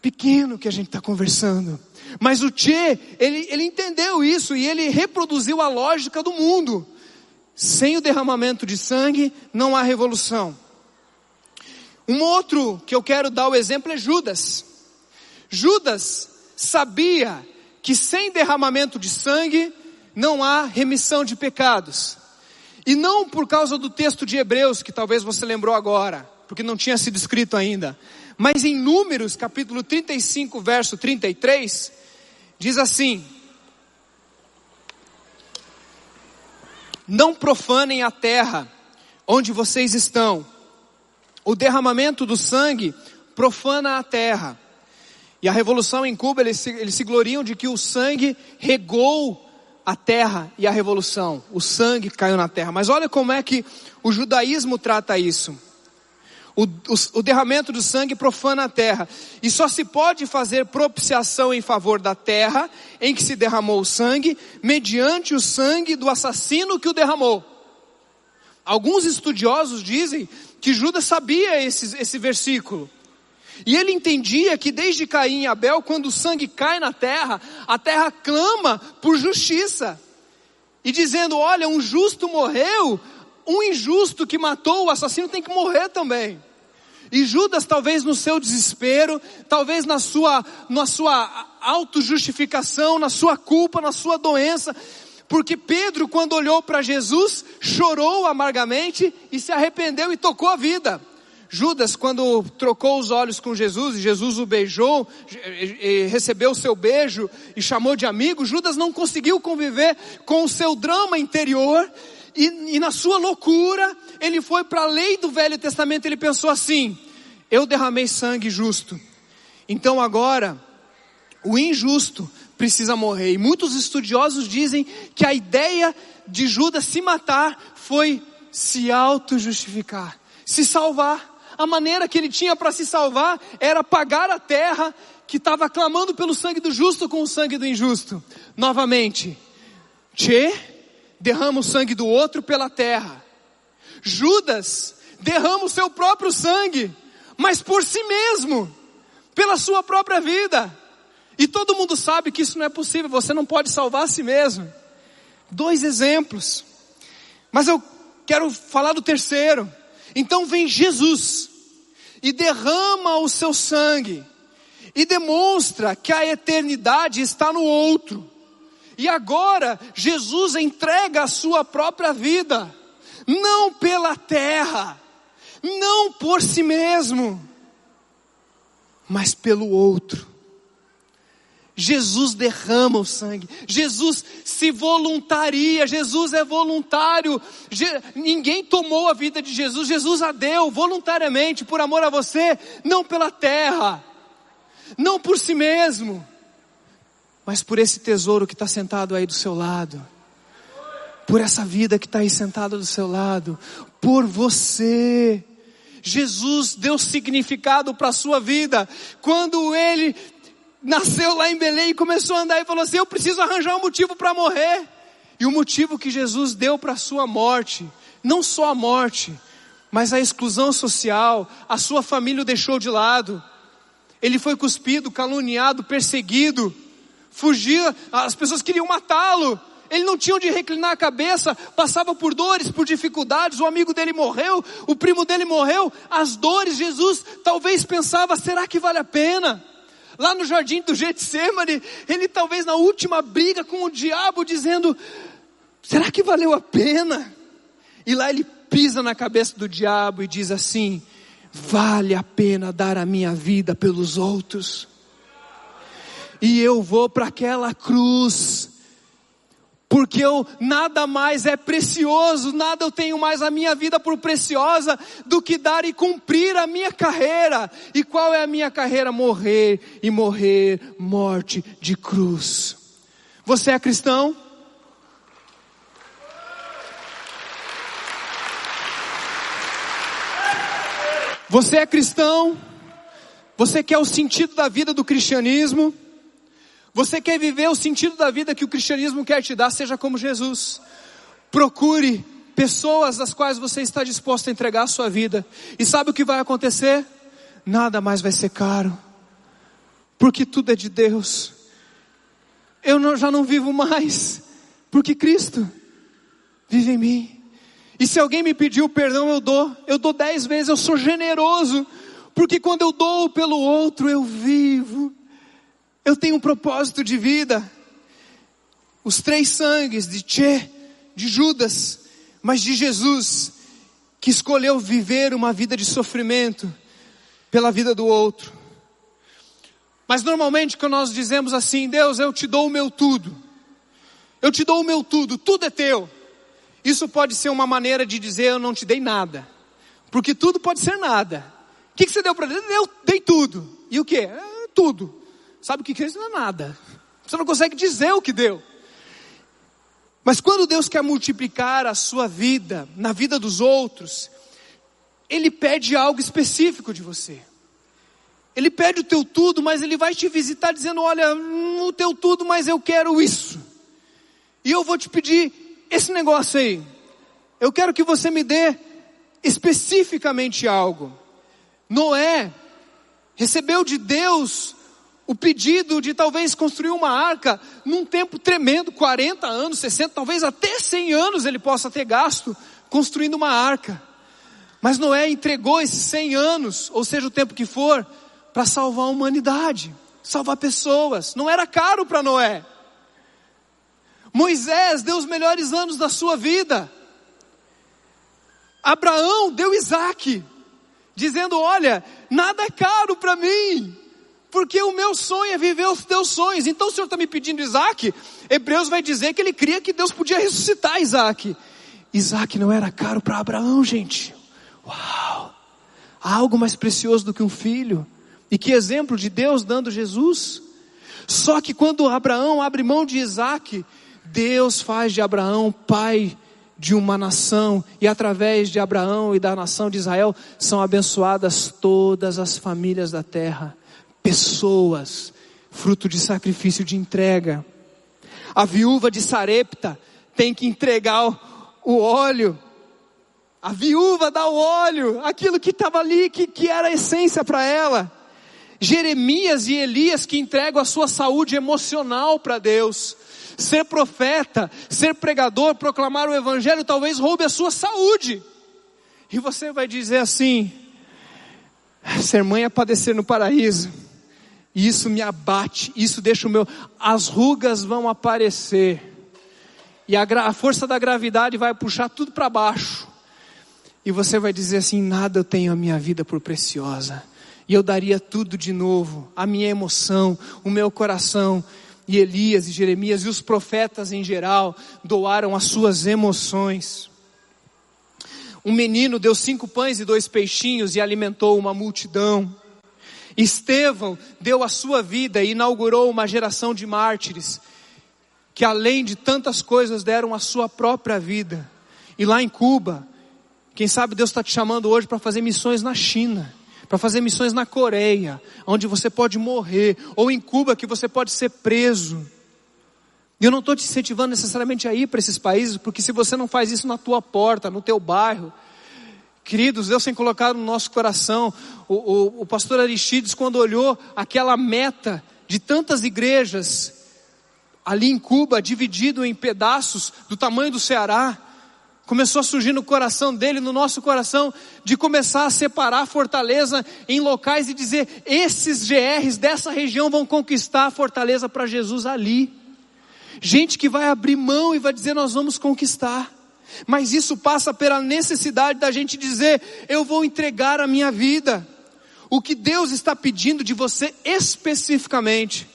pequeno que a gente está conversando. Mas o Che, ele, ele entendeu isso e ele reproduziu a lógica do mundo. Sem o derramamento de sangue, não há revolução. Um outro que eu quero dar o exemplo é Judas. Judas sabia que sem derramamento de sangue não há remissão de pecados. E não por causa do texto de Hebreus, que talvez você lembrou agora, porque não tinha sido escrito ainda, mas em Números, capítulo 35, verso 33, diz assim: Não profanem a terra onde vocês estão. O derramamento do sangue profana a terra. E a revolução em Cuba, eles se, eles se gloriam de que o sangue regou a terra e a revolução. O sangue caiu na terra. Mas olha como é que o judaísmo trata isso. O, o, o, derramamento do sangue profana a terra. E só se pode fazer propiciação em favor da terra em que se derramou o sangue, mediante o sangue do assassino que o derramou. Alguns estudiosos dizem que Judas sabia esse, esse versículo. E ele entendia que desde Caim e Abel, quando o sangue cai na terra, a terra clama por justiça. E dizendo: olha, um justo morreu, um injusto que matou o assassino tem que morrer também. E Judas, talvez no seu desespero, talvez na sua, na sua autojustificação, na sua culpa, na sua doença, porque Pedro, quando olhou para Jesus, chorou amargamente e se arrependeu e tocou a vida. Judas, quando trocou os olhos com Jesus e Jesus o beijou, recebeu o seu beijo e chamou de amigo, Judas não conseguiu conviver com o seu drama interior e, e na sua loucura, ele foi para a lei do Velho Testamento, ele pensou assim: eu derramei sangue justo, então agora o injusto precisa morrer. E muitos estudiosos dizem que a ideia de Judas se matar foi se auto-justificar, se salvar a maneira que ele tinha para se salvar era pagar a terra que estava clamando pelo sangue do justo com o sangue do injusto. Novamente, Che derrama o sangue do outro pela terra. Judas derrama o seu próprio sangue, mas por si mesmo, pela sua própria vida. E todo mundo sabe que isso não é possível, você não pode salvar a si mesmo. Dois exemplos. Mas eu quero falar do terceiro. Então vem Jesus, e derrama o seu sangue e demonstra que a eternidade está no outro. E agora Jesus entrega a sua própria vida, não pela terra, não por si mesmo, mas pelo outro. Jesus derrama o sangue, Jesus se voluntaria, Jesus é voluntário. Je, ninguém tomou a vida de Jesus, Jesus a deu voluntariamente, por amor a você, não pela terra, não por si mesmo, mas por esse tesouro que está sentado aí do seu lado, por essa vida que está aí sentada do seu lado, por você. Jesus deu significado para a sua vida. Quando ele nasceu lá em Belém e começou a andar e falou assim: Eu preciso arranjar um motivo para morrer. E o motivo que Jesus deu para a sua morte, não só a morte, mas a exclusão social, a sua família o deixou de lado. Ele foi cuspido, caluniado, perseguido, fugia, as pessoas queriam matá-lo. Ele não tinha onde reclinar a cabeça, passava por dores, por dificuldades. O amigo dele morreu, o primo dele morreu. As dores, Jesus talvez pensava: será que vale a pena? Lá no jardim do Getsemane, ele talvez na última briga com o diabo, dizendo: será que valeu a pena? E lá ele pisa na cabeça do diabo e diz assim: vale a pena dar a minha vida pelos outros. E eu vou para aquela cruz porque eu nada mais é precioso, nada eu tenho mais a minha vida por preciosa do que dar e cumprir a minha carreira. E qual é a minha carreira? Morrer e morrer morte de cruz. Você é cristão? Você é cristão? Você quer o sentido da vida do cristianismo? Você quer viver o sentido da vida que o cristianismo quer te dar, seja como Jesus. Procure pessoas às quais você está disposto a entregar a sua vida. E sabe o que vai acontecer? Nada mais vai ser caro. Porque tudo é de Deus. Eu não, já não vivo mais. Porque Cristo vive em mim. E se alguém me pediu perdão, eu dou. Eu dou dez vezes, eu sou generoso. Porque quando eu dou pelo outro, eu vivo. Eu tenho um propósito de vida. Os três sangues de Tchê, de Judas, mas de Jesus, que escolheu viver uma vida de sofrimento pela vida do outro. Mas normalmente quando nós dizemos assim, Deus, eu te dou o meu tudo. Eu te dou o meu tudo, tudo é teu. Isso pode ser uma maneira de dizer eu não te dei nada. Porque tudo pode ser nada. O que, que você deu para Deus? Eu dei tudo. E o que? É, tudo. Sabe o que é isso? Não é nada. Você não consegue dizer o que deu. Mas quando Deus quer multiplicar a sua vida, na vida dos outros, Ele pede algo específico de você. Ele pede o teu tudo, mas Ele vai te visitar dizendo: Olha, o teu tudo, mas eu quero isso. E eu vou te pedir esse negócio aí. Eu quero que você me dê especificamente algo. Noé recebeu de Deus o pedido de talvez construir uma arca num tempo tremendo, 40 anos, 60, talvez até 100 anos ele possa ter gasto construindo uma arca. Mas Noé entregou esses 100 anos, ou seja, o tempo que for, para salvar a humanidade, salvar pessoas. Não era caro para Noé. Moisés deu os melhores anos da sua vida. Abraão deu Isaac, dizendo: Olha, nada é caro para mim, porque o meu sonho é viver os teus sonhos. Então o Senhor está me pedindo Isaac. Hebreus vai dizer que ele cria que Deus podia ressuscitar Isaac. Isaac não era caro para Abraão, gente. Uau! Há algo mais precioso do que um filho. E que exemplo de Deus dando Jesus. Só que quando Abraão abre mão de Isaac, Deus faz de Abraão pai de uma nação, e através de Abraão e da nação de Israel são abençoadas todas as famílias da terra pessoas, fruto de sacrifício de entrega. A viúva de Sarepta tem que entregar o, óleo. A viúva dá o óleo, aquilo que estava ali, que, que era a essência para ela. Jeremias e Elias que entregam a sua saúde emocional para Deus. Ser profeta, ser pregador, proclamar o evangelho talvez roube a sua saúde. E você vai dizer assim: ser mãe é padecer no paraíso. Isso me abate, isso deixa o meu. As rugas vão aparecer. E a, a força da gravidade vai puxar tudo para baixo. E você vai dizer assim: nada eu tenho a minha vida por preciosa. e eu daria tudo de novo, a minha emoção, o meu coração. E Elias e Jeremias e os profetas em geral doaram as suas emoções. Um menino deu cinco pães e dois peixinhos e alimentou uma multidão. Estevão deu a sua vida e inaugurou uma geração de mártires, que além de tantas coisas deram a sua própria vida. E lá em Cuba, quem sabe Deus está te chamando hoje para fazer missões na China, para fazer missões na Coreia, onde você pode morrer, ou em Cuba, que você pode ser preso. E eu não estou te incentivando necessariamente a ir para esses países, porque se você não faz isso na tua porta, no teu bairro, queridos, Deus tem colocado no nosso coração. O, o, o pastor Aristides, quando olhou aquela meta de tantas igrejas ali em Cuba, dividido em pedaços do tamanho do Ceará, começou a surgir no coração dele, no nosso coração, de começar a separar a fortaleza em locais e dizer: esses GRs dessa região vão conquistar a fortaleza para Jesus ali. Gente que vai abrir mão e vai dizer: Nós vamos conquistar. Mas isso passa pela necessidade da gente dizer: Eu vou entregar a minha vida. O que Deus está pedindo de você especificamente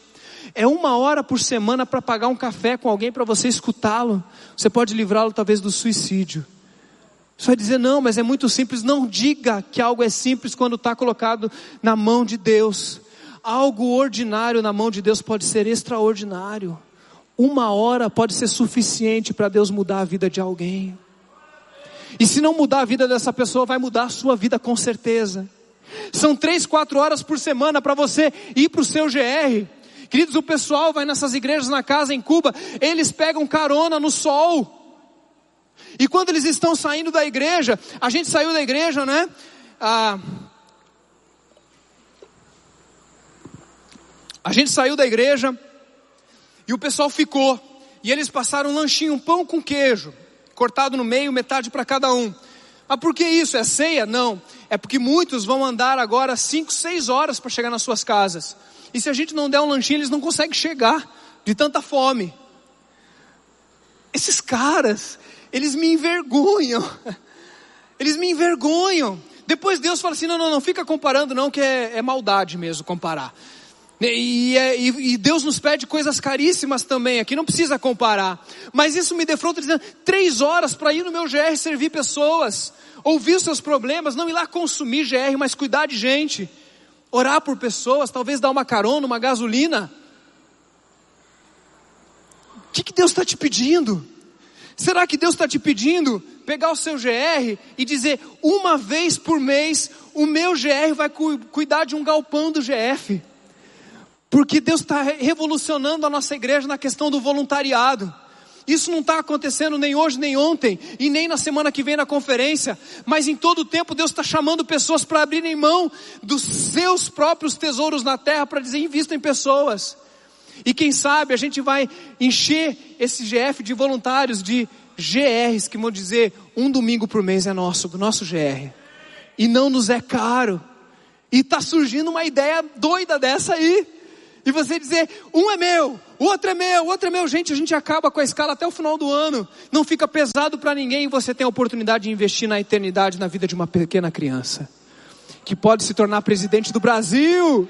é uma hora por semana para pagar um café com alguém para você escutá-lo. Você pode livrá-lo talvez do suicídio. Você vai dizer, não, mas é muito simples. Não diga que algo é simples quando está colocado na mão de Deus. Algo ordinário na mão de Deus pode ser extraordinário. Uma hora pode ser suficiente para Deus mudar a vida de alguém. E se não mudar a vida dessa pessoa, vai mudar a sua vida com certeza. São três, quatro horas por semana para você ir para o seu GR. Queridos, o pessoal vai nessas igrejas na casa em Cuba, eles pegam carona no sol. E quando eles estão saindo da igreja, a gente saiu da igreja, né? Ah, a gente saiu da igreja e o pessoal ficou. E eles passaram um lanchinho, um pão com queijo, cortado no meio, metade para cada um. Mas por que isso? É ceia? Não. É porque muitos vão andar agora 5, 6 horas para chegar nas suas casas. E se a gente não der um lanchinho, eles não conseguem chegar de tanta fome. Esses caras, eles me envergonham. *laughs* Eles me envergonham. Depois Deus fala assim: não, não, não fica comparando, não, que é, é maldade mesmo comparar. E, e, e, Deus nos pede coisas caríssimas também, aqui não precisa comparar. Mas isso me defronta dizendo, três horas para ir no meu GR servir pessoas, ouvir os seus problemas, não ir lá consumir GR, mas cuidar de gente, orar por pessoas, talvez dar uma carona, uma gasolina. O que, que Deus está te pedindo? Será que Deus está te pedindo pegar o seu GR e dizer, uma vez por mês, o meu GR vai cu cuidar de um galpão do GF? Porque Deus está revolucionando a nossa igreja na questão do voluntariado. Isso não está acontecendo nem hoje, nem ontem, e nem na semana que vem na conferência, mas em todo o tempo Deus está chamando pessoas para abrirem mão dos seus próprios tesouros na terra para dizer: invista em pessoas. E quem sabe a gente vai encher esse GF de voluntários, de GRs, que vão dizer: um domingo por mês é nosso, do nosso GR, e não nos é caro. E está surgindo uma ideia doida dessa aí e você dizer, um é meu, o outro é meu, o outro é meu. Gente, a gente acaba com a escala até o final do ano. Não fica pesado para ninguém e você tem a oportunidade de investir na eternidade, na vida de uma pequena criança. Que pode se tornar presidente do Brasil.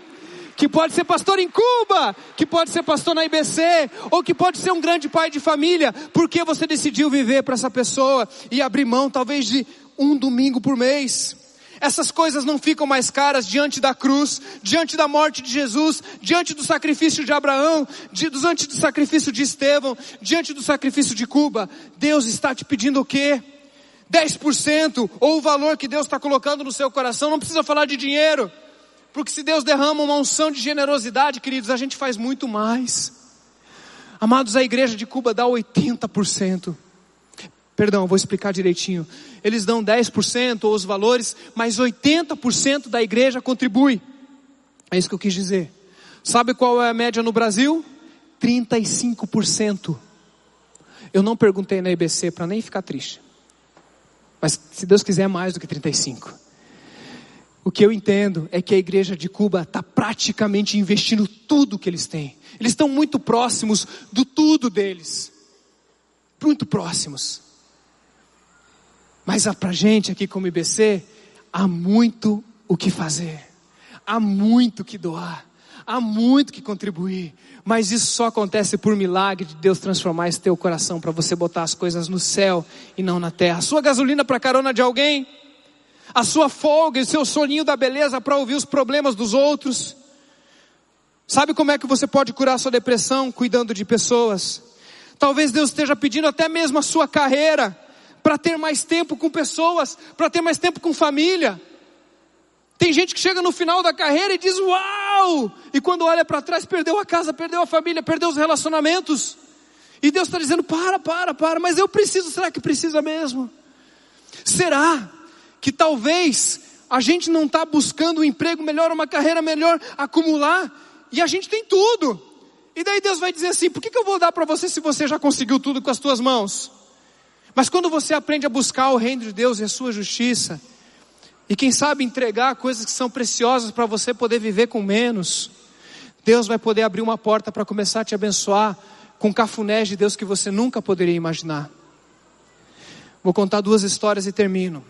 Que pode ser pastor em Cuba, que pode ser pastor na IBC, ou que pode ser um grande pai de família, porque você decidiu viver para essa pessoa e abrir mão, talvez, de um domingo por mês. Essas coisas não ficam mais caras diante da cruz, diante da morte de Jesus, diante do sacrifício de Abraão, diante do sacrifício de Estevão, diante do sacrifício de Cuba. Deus está te pedindo o quê? 10% ou o valor que Deus está colocando no seu coração. Não precisa falar de dinheiro, porque se Deus derrama uma unção de generosidade, queridos, a gente faz muito mais. Amados, a igreja de Cuba dá 80%. Perdão, vou explicar direitinho. Eles dão 10% ou os valores, mas 80% da igreja contribui. É isso que eu quis dizer. Sabe qual é a média no Brasil? 35%. Eu não perguntei na IBC para nem ficar triste. Mas se Deus quiser, é mais do que 35%. O que eu entendo é que a igreja de Cuba está praticamente investindo tudo que eles têm. Eles estão muito próximos do tudo deles. Muito próximos. Mas para a gente aqui como IBC, há muito o que fazer. há muito que doar, há muito que contribuir, mas isso só acontece por milagre de Deus transformar esse teu coração para você botar as coisas no céu e não na terra. A sua gasolina para carona de alguém, a sua folga e seu soninho da beleza para ouvir os problemas dos outros. Sabe como é que você pode curar sua depressão cuidando de pessoas? Talvez Deus esteja pedindo até mesmo a sua carreira para ter mais tempo com pessoas, para ter mais tempo com família. Tem gente que chega no final da carreira e diz uau! E quando olha para trás, perdeu a casa, perdeu a família, perdeu os relacionamentos. E Deus está dizendo: para, para, para, mas eu preciso, será que precisa mesmo? Será que talvez a gente não está buscando um emprego melhor, uma carreira melhor, acumular, e a gente tem tudo. E daí Deus vai dizer assim: por que, que eu vou dar para você se você já conseguiu tudo com as tuas mãos? Mas quando você aprende a buscar o reino de Deus e a sua justiça, e quem sabe entregar coisas que são preciosas para você poder viver com menos. Deus vai poder abrir uma porta para começar a te abençoar com cafunés de Deus que você nunca poderia imaginar. Vou contar duas histórias e termino.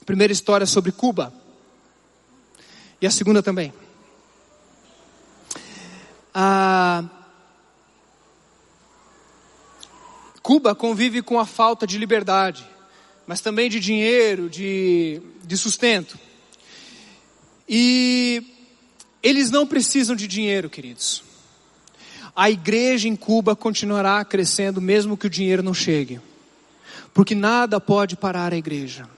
A primeira história é sobre Cuba. E a segunda também. A Cuba convive com a falta de liberdade mas também de dinheiro, de, de sustento. E eles não precisam de dinheiro, queridos. A igreja em Cuba continuará crescendo mesmo que o dinheiro não chegue, porque nada pode parar a igreja.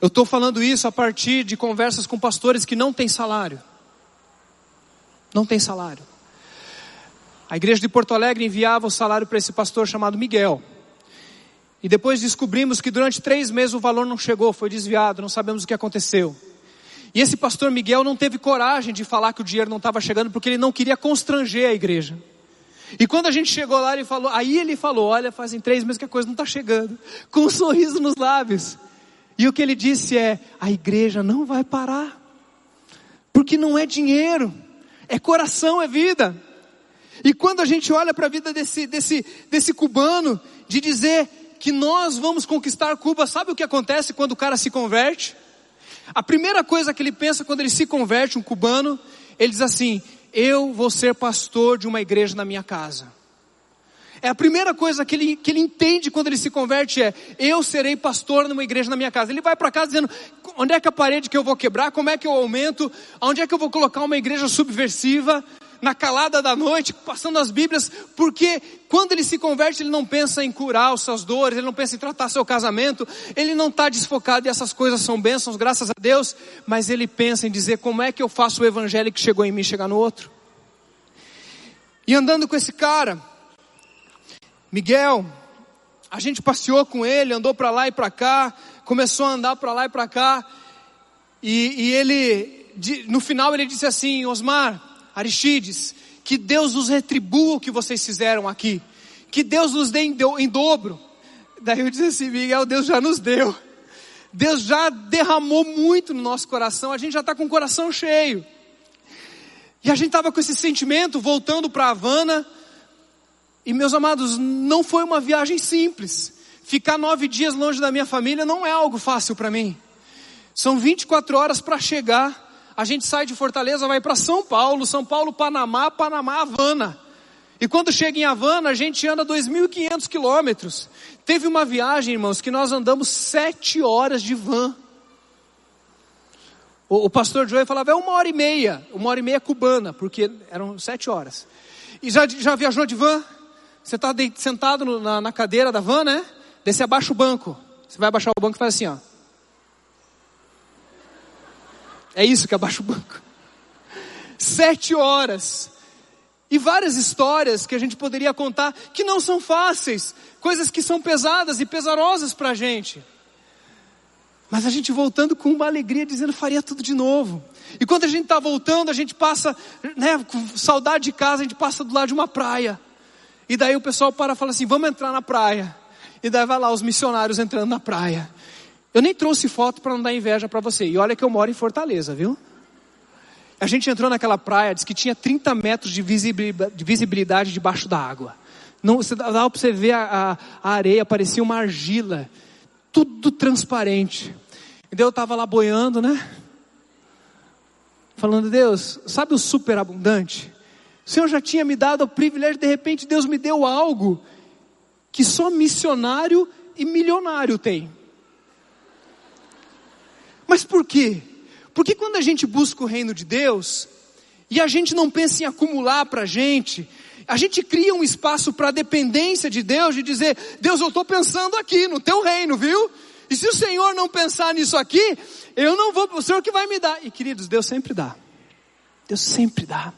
Eu estou falando isso a partir de conversas com pastores que não têm salário. Não tem salário. A igreja de Porto Alegre enviava o salário para esse pastor chamado Miguel. E depois descobrimos que durante três meses o valor não chegou, foi desviado, não sabemos o que aconteceu. E esse pastor Miguel não teve coragem de falar que o dinheiro não estava chegando porque ele não queria constranger a igreja. E quando a gente chegou lá, ele falou, aí ele falou: Olha, fazem três meses que a coisa não está chegando, com um sorriso nos lábios. E o que ele disse é: a igreja não vai parar, porque não é dinheiro, é coração, é vida. E quando a gente olha para a vida desse, desse, desse cubano, de dizer que nós vamos conquistar Cuba, sabe o que acontece quando o cara se converte? A primeira coisa que ele pensa quando ele se converte, um cubano, ele diz assim: Eu vou ser pastor de uma igreja na minha casa. É a primeira coisa que ele, que ele entende quando ele se converte é: Eu serei pastor numa igreja na minha casa. Ele vai para casa dizendo: Onde é que a parede que eu vou quebrar? Como é que eu aumento? Onde é que eu vou colocar uma igreja subversiva? Na calada da noite, passando as Bíblias, porque quando ele se converte, ele não pensa em curar as suas dores, ele não pensa em tratar seu casamento, ele não está desfocado e essas coisas são bênçãos, graças a Deus, mas ele pensa em dizer como é que eu faço o evangelho que chegou em mim chegar no outro. E andando com esse cara, Miguel, a gente passeou com ele, andou para lá e para cá, começou a andar para lá e para cá, e, e ele, no final ele disse assim, Osmar, Aristides, que Deus nos retribua o que vocês fizeram aqui, que Deus nos dê em dobro. Daí eu disse assim, Miguel, Deus já nos deu. Deus já derramou muito no nosso coração, a gente já está com o coração cheio. E a gente estava com esse sentimento, voltando para Havana. E meus amados, não foi uma viagem simples. Ficar nove dias longe da minha família não é algo fácil para mim. São 24 horas para chegar a gente sai de Fortaleza, vai para São Paulo, São Paulo, Panamá, Panamá, Havana. E quando chega em Havana, a gente anda 2.500 quilômetros. Teve uma viagem, irmãos, que nós andamos sete horas de van. O, o pastor Joey falava, é uma hora e meia, uma hora e meia cubana, porque eram sete horas. E já, já viajou de van? Você está sentado no, na, na cadeira da van, né? Desce abaixa o banco. Você vai abaixar o banco e faz assim, ó. É isso que abaixa o banco. Sete horas. E várias histórias que a gente poderia contar que não são fáceis, coisas que são pesadas e pesarosas para a gente. Mas a gente voltando com uma alegria, dizendo faria tudo de novo. E quando a gente está voltando, a gente passa, né, com saudade de casa, a gente passa do lado de uma praia. E daí o pessoal para e fala assim: vamos entrar na praia. E daí vai lá os missionários entrando na praia. Eu nem trouxe foto para não dar inveja para você. E olha que eu moro em Fortaleza, viu? A gente entrou naquela praia, disse que tinha 30 metros de visibilidade, de visibilidade debaixo da água. Não, dava para você ver a, a, areia, parecia uma argila. Tudo transparente. E daí eu estava lá boiando, né? falando: Deus, sabe o superabundante? O Senhor já tinha me dado o privilégio, de repente Deus me deu algo que só missionário e milionário tem. Mas por quê? Porque quando a gente busca o reino de Deus, e a gente não pensa em acumular para a gente, a gente cria um espaço para dependência de Deus, de dizer, Deus, eu estou pensando aqui no teu reino, viu? E se o Senhor não pensar nisso aqui, eu não vou, o Senhor que vai me dar. E queridos, Deus sempre dá. Deus sempre dá.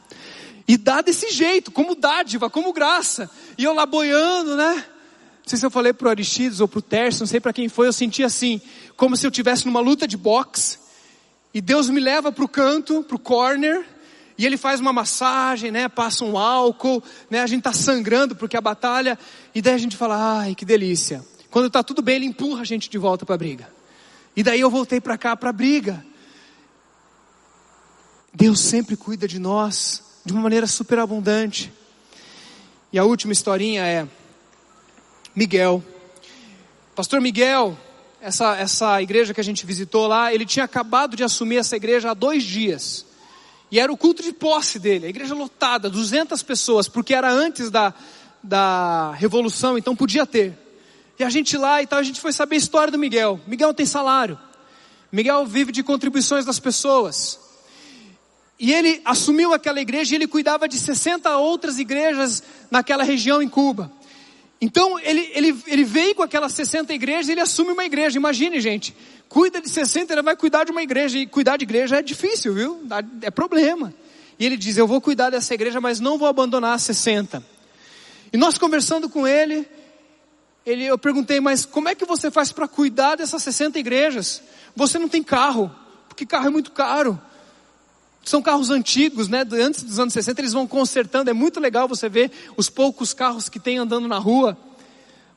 E dá desse jeito, como dádiva, como graça. E eu lá boiando, né? Não sei se eu falei pro Aristides ou pro Tércio, não sei para quem foi, eu senti assim, como se eu tivesse numa luta de boxe. E Deus me leva pro canto, pro corner, e ele faz uma massagem, né? Passa um álcool, né? A gente tá sangrando porque a batalha, e daí a gente fala: "Ai, que delícia". Quando está tudo bem, ele empurra a gente de volta para a briga. E daí eu voltei para cá para a briga. Deus sempre cuida de nós de uma maneira superabundante. E a última historinha é Miguel. Pastor Miguel, essa, essa igreja que a gente visitou lá, ele tinha acabado de assumir essa igreja há dois dias. E era o culto de posse dele, a igreja lotada, 200 pessoas, porque era antes da, da revolução, então podia ter. E a gente lá e tal, a gente foi saber a história do Miguel. Miguel tem salário. Miguel vive de contribuições das pessoas. E ele assumiu aquela igreja e ele cuidava de 60 outras igrejas naquela região em Cuba. Então ele, ele, ele veio com aquelas 60 igrejas e ele assume uma igreja. Imagine, gente, cuida de 60, ele vai cuidar de uma igreja. E cuidar de igreja é difícil, viu? É problema. E ele diz: Eu vou cuidar dessa igreja, mas não vou abandonar as 60. E nós conversando com ele, ele, eu perguntei, mas como é que você faz para cuidar dessas 60 igrejas? Você não tem carro, porque carro é muito caro. São carros antigos, né? Antes dos anos 60 eles vão consertando. É muito legal você ver os poucos carros que tem andando na rua.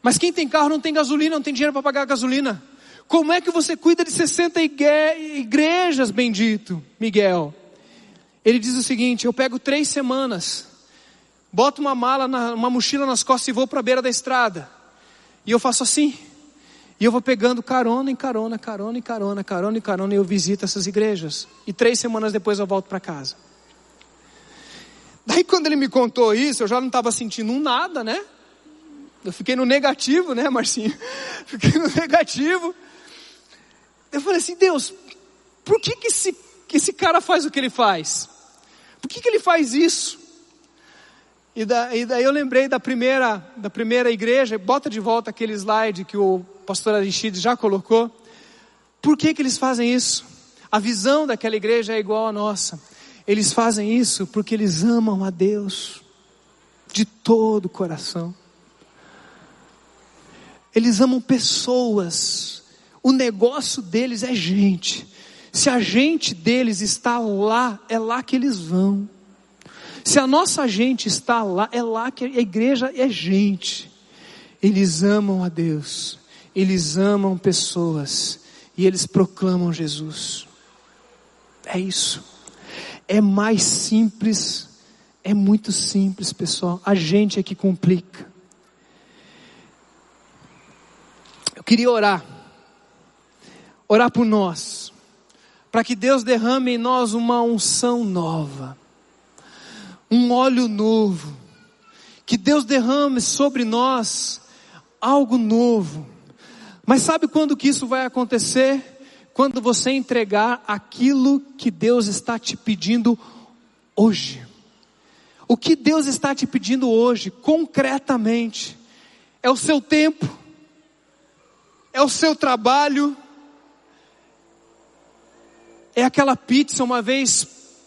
Mas quem tem carro não tem gasolina, não tem dinheiro para pagar a gasolina. Como é que você cuida de 60 igrejas, bendito Miguel? Ele diz o seguinte: eu pego três semanas, boto uma mala, na, uma mochila nas costas e vou para a beira da estrada. E eu faço assim. E eu vou pegando carona em carona, carona em carona, carona em carona, e eu visito essas igrejas. E três semanas depois eu volto para casa. Daí quando ele me contou isso, eu já não estava sentindo nada, né? Eu fiquei no negativo, né, Marcinho? *laughs* Fiquei no negativo. Eu falei assim, Deus, por que que esse, que esse cara faz o que ele faz? Por que que ele faz isso? E, da, e daí eu lembrei da primeira, da primeira igreja, bota de volta aquele slide que o pastor Aristides já colocou. Por que, que eles fazem isso? A visão daquela igreja é igual à nossa. Eles fazem isso porque eles amam a Deus de todo o coração. Eles amam pessoas. O negócio deles é gente. Se a gente deles está lá, é lá que eles vão. Se a nossa gente está lá, é lá que a igreja é gente. Eles amam a Deus, eles amam pessoas e eles proclamam Jesus. É isso. É mais simples, é muito simples, pessoal. A gente é que complica. Eu queria orar, orar por nós, para que Deus derrame em nós uma unção nova um óleo novo, que Deus derrame sobre nós algo novo. Mas sabe quando que isso vai acontecer? Quando você entregar aquilo que Deus está te pedindo hoje. O que Deus está te pedindo hoje, concretamente, é o seu tempo, é o seu trabalho, é aquela pizza uma vez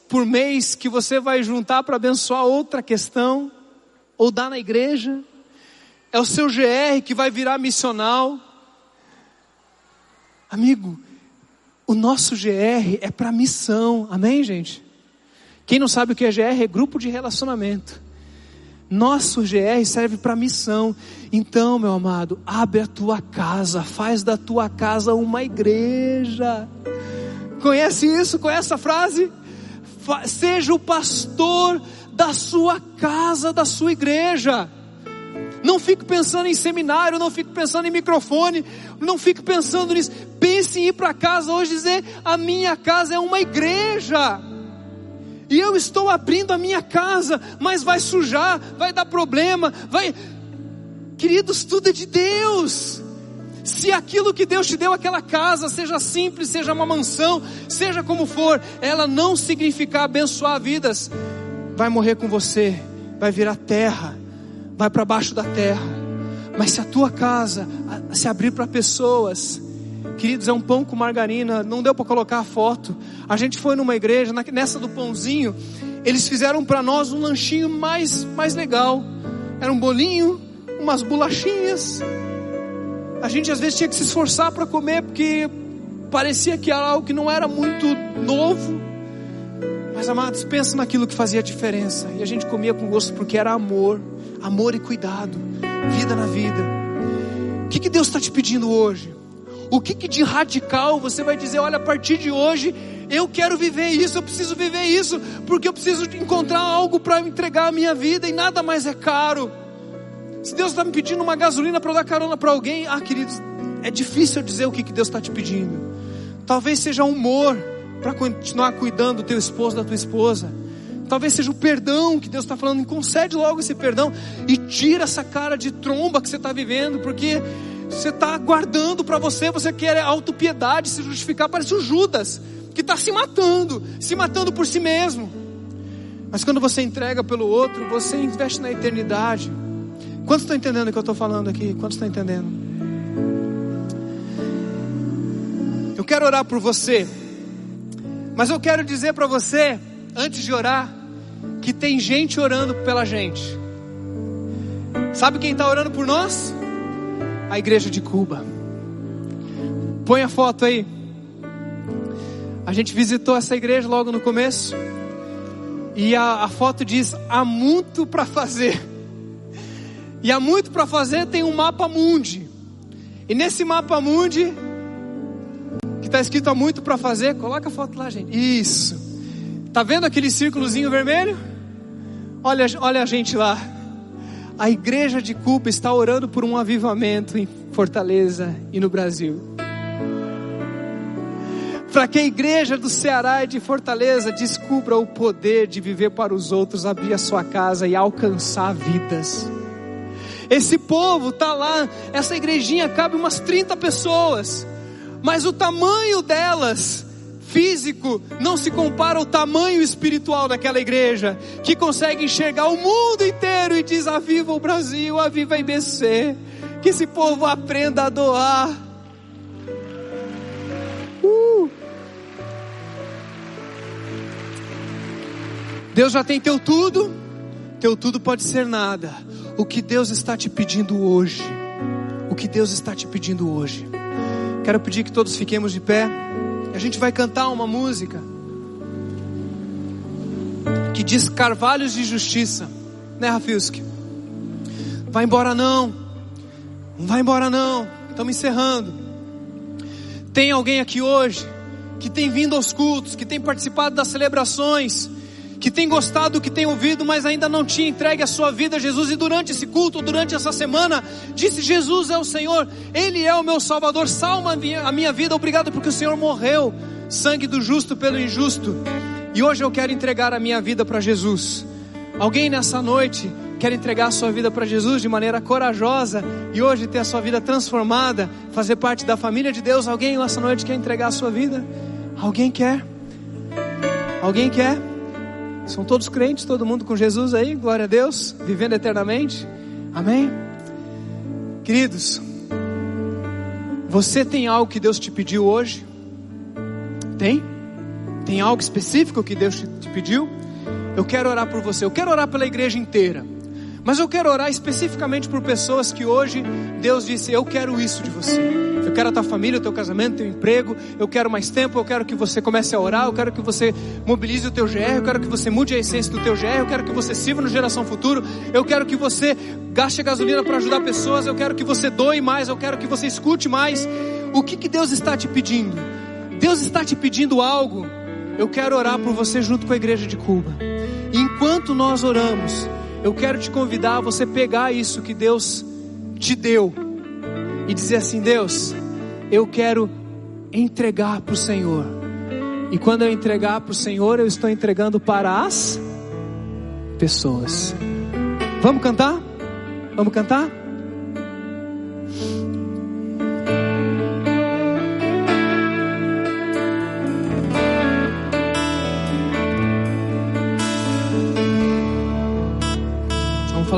por mês que você vai juntar para abençoar outra questão, ou dar na igreja. É o seu GR que vai virar missional. Amigo, o nosso GR é para missão, amém, gente? Quem não sabe o que é GR é grupo de relacionamento. Nosso GR serve para missão. Então, meu amado, abre a tua casa, faz da tua casa uma igreja. Conhece isso? Conhece essa frase? seja o pastor da sua casa, da sua igreja. Não fique pensando em seminário, não fique pensando em microfone, não fique pensando nisso. Pense em ir para casa hoje e dizer: a minha casa é uma igreja. e eu estou abrindo a minha casa, mas vai sujar, vai dar problema, vai. Queridos, tudo é de Deus. Se aquilo que Deus te deu, aquela casa, seja simples, seja uma mansão, seja como for, ela não significar abençoar vidas, vai morrer com você, vai virar terra, vai para baixo da terra. Mas se a tua casa se abrir para pessoas, queridos, é um pão com margarina, não deu para colocar a foto. A gente foi numa igreja, nessa do pãozinho, eles fizeram para nós um lanchinho mais, mais legal. Era um bolinho, umas bolachinhas, a gente às vezes tinha que se esforçar para comer porque parecia que era algo que não era muito novo. Amados, pensa naquilo que fazia diferença. E a gente comia com gosto porque era amor, amor e cuidado, vida na vida. O que, que Deus está te pedindo hoje? O que, que de radical você vai dizer? Olha, a partir de hoje eu quero viver isso, eu preciso viver isso, porque eu preciso encontrar algo para entregar a minha vida e nada mais é caro. Se Deus está me pedindo uma gasolina para dar carona para alguém, ah, queridos, é difícil dizer o que, que Deus está te pedindo. Talvez seja humor para continuar cuidando do teu esposo, da tua esposa. Talvez seja o perdão que Deus está falando. Concede logo esse perdão e tira essa cara de tromba que você está vivendo, porque você está guardando para você, você quer autopiedade, se justificar. Parece o Judas, que está se matando, se matando por si mesmo. Mas quando você entrega pelo outro, você investe na eternidade. Quantos estão entendendo o que eu estou falando aqui? Quantos estão entendendo? Eu quero orar por você, mas eu quero dizer para você, antes de orar, que tem gente orando pela gente. Sabe quem está orando por nós? A igreja de Cuba. Põe a foto aí. A gente visitou essa igreja logo no começo. E a, a foto diz: há muito para fazer. E há muito para fazer, tem um mapa mundi. E nesse mapa mundi, está escrito há muito para fazer, coloca a foto lá, gente. Isso. Tá vendo aquele círculozinho vermelho? Olha, olha a gente lá. A igreja de Cuba está orando por um avivamento em Fortaleza e no Brasil. Para que a igreja do Ceará e de Fortaleza descubra o poder de viver para os outros, abrir a sua casa e alcançar vidas. Esse povo está lá, essa igrejinha cabe umas 30 pessoas, mas o tamanho delas, físico, não se compara ao tamanho espiritual daquela igreja, que consegue enxergar o mundo inteiro e diz: Aviva o Brasil, aviva a IBC, que esse povo aprenda a doar. Uh. Deus já tem teu tudo, teu tudo pode ser nada o que Deus está te pedindo hoje. O que Deus está te pedindo hoje. Quero pedir que todos fiquemos de pé. A gente vai cantar uma música que diz Carvalhos de Justiça, né, Rafilski? Vai embora não. Não vai embora não. Estamos encerrando. Tem alguém aqui hoje que tem vindo aos cultos, que tem participado das celebrações, que tem gostado do que tem ouvido, mas ainda não tinha entregue a sua vida a Jesus, e durante esse culto, durante essa semana, disse: Jesus é o Senhor, Ele é o meu Salvador, salva a minha, a minha vida, obrigado porque o Senhor morreu, sangue do justo pelo injusto, e hoje eu quero entregar a minha vida para Jesus. Alguém nessa noite quer entregar a sua vida para Jesus de maneira corajosa e hoje ter a sua vida transformada, fazer parte da família de Deus? Alguém nessa noite quer entregar a sua vida? Alguém quer? Alguém quer? São todos crentes, todo mundo com Jesus aí, glória a Deus, vivendo eternamente. Amém? Queridos, você tem algo que Deus te pediu hoje? Tem? Tem algo específico que Deus te pediu? Eu quero orar por você, eu quero orar pela igreja inteira. Mas eu quero orar especificamente por pessoas que hoje Deus disse: Eu quero isso de você. Eu quero a tua família, o teu casamento, o teu emprego. Eu quero mais tempo. Eu quero que você comece a orar. Eu quero que você mobilize o teu GR. Eu quero que você mude a essência do teu GR. Eu quero que você sirva no Geração Futuro. Eu quero que você gaste gasolina para ajudar pessoas. Eu quero que você doe mais. Eu quero que você escute mais. O que, que Deus está te pedindo? Deus está te pedindo algo. Eu quero orar por você junto com a igreja de Cuba. Enquanto nós oramos, eu quero te convidar a você pegar isso que Deus te deu e dizer assim: Deus, eu quero entregar para o Senhor. E quando eu entregar para o Senhor, eu estou entregando para as pessoas. Vamos cantar? Vamos cantar?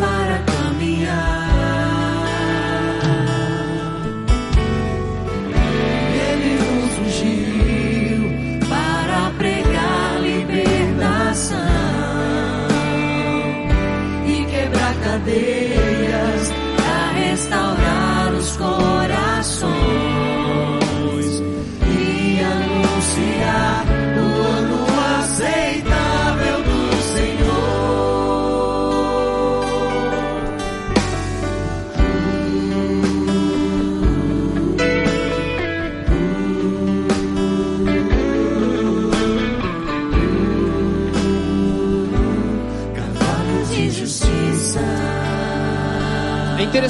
Para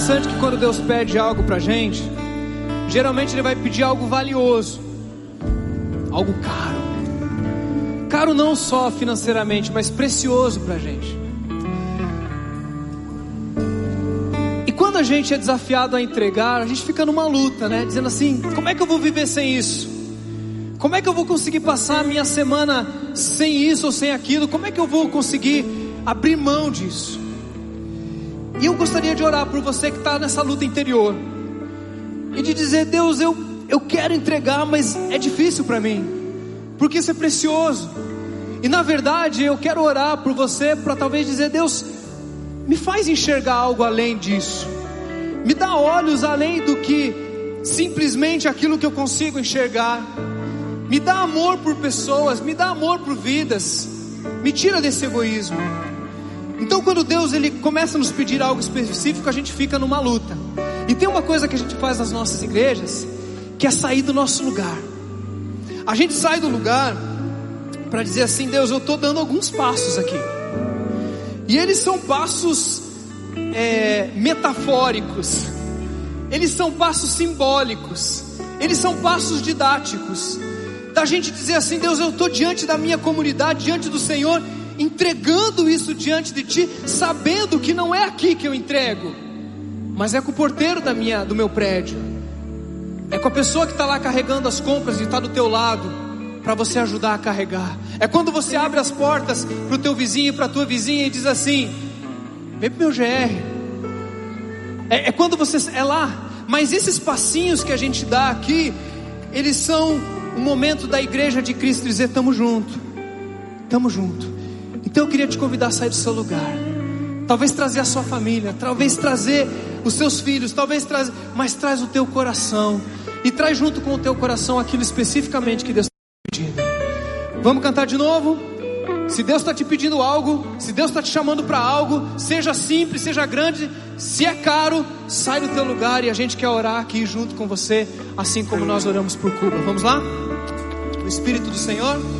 interessante que quando Deus pede algo pra gente, geralmente Ele vai pedir algo valioso, algo caro. Caro não só financeiramente, mas precioso pra gente. E quando a gente é desafiado a entregar, a gente fica numa luta, né? Dizendo assim: como é que eu vou viver sem isso? Como é que eu vou conseguir passar a minha semana sem isso ou sem aquilo? Como é que eu vou conseguir abrir mão disso? E eu gostaria de orar por você que está nessa luta interior. E de dizer, Deus, eu, eu quero entregar, mas é difícil para mim. Porque isso é precioso. E na verdade, eu quero orar por você para talvez dizer, Deus, me faz enxergar algo além disso. Me dá olhos além do que simplesmente aquilo que eu consigo enxergar. Me dá amor por pessoas, me dá amor por vidas. Me tira desse egoísmo. Então, quando Deus ele começa a nos pedir algo específico, a gente fica numa luta. E tem uma coisa que a gente faz nas nossas igrejas, que é sair do nosso lugar. A gente sai do lugar para dizer assim: Deus, eu estou dando alguns passos aqui. E eles são passos é, metafóricos, eles são passos simbólicos, eles são passos didáticos. Da gente dizer assim: Deus, eu estou diante da minha comunidade, diante do Senhor, entregando isso diante de Ti, sabendo que não é aqui que eu entrego, mas é com o porteiro da minha, do meu prédio, é com a pessoa que está lá carregando as compras e está do teu lado, para você ajudar a carregar. É quando você abre as portas para o teu vizinho e para a tua vizinha e diz assim: vem pro meu GR. É, é quando você é lá. Mas esses passinhos que a gente dá aqui, eles são um momento da igreja de Cristo dizer: estamos junto, estamos junto. Então eu queria te convidar a sair do seu lugar. Talvez trazer a sua família, talvez trazer os seus filhos, talvez trazer, mas traz o teu coração e traz junto com o teu coração aquilo especificamente que Deus está pedindo. Vamos cantar de novo? Se Deus está te pedindo algo, se Deus está te chamando para algo, seja simples, seja grande, se é caro, sai do teu lugar e a gente quer orar aqui junto com você, assim como nós oramos por Cuba. Vamos lá? O Espírito do Senhor.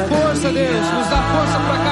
força, Deus, nos dá força para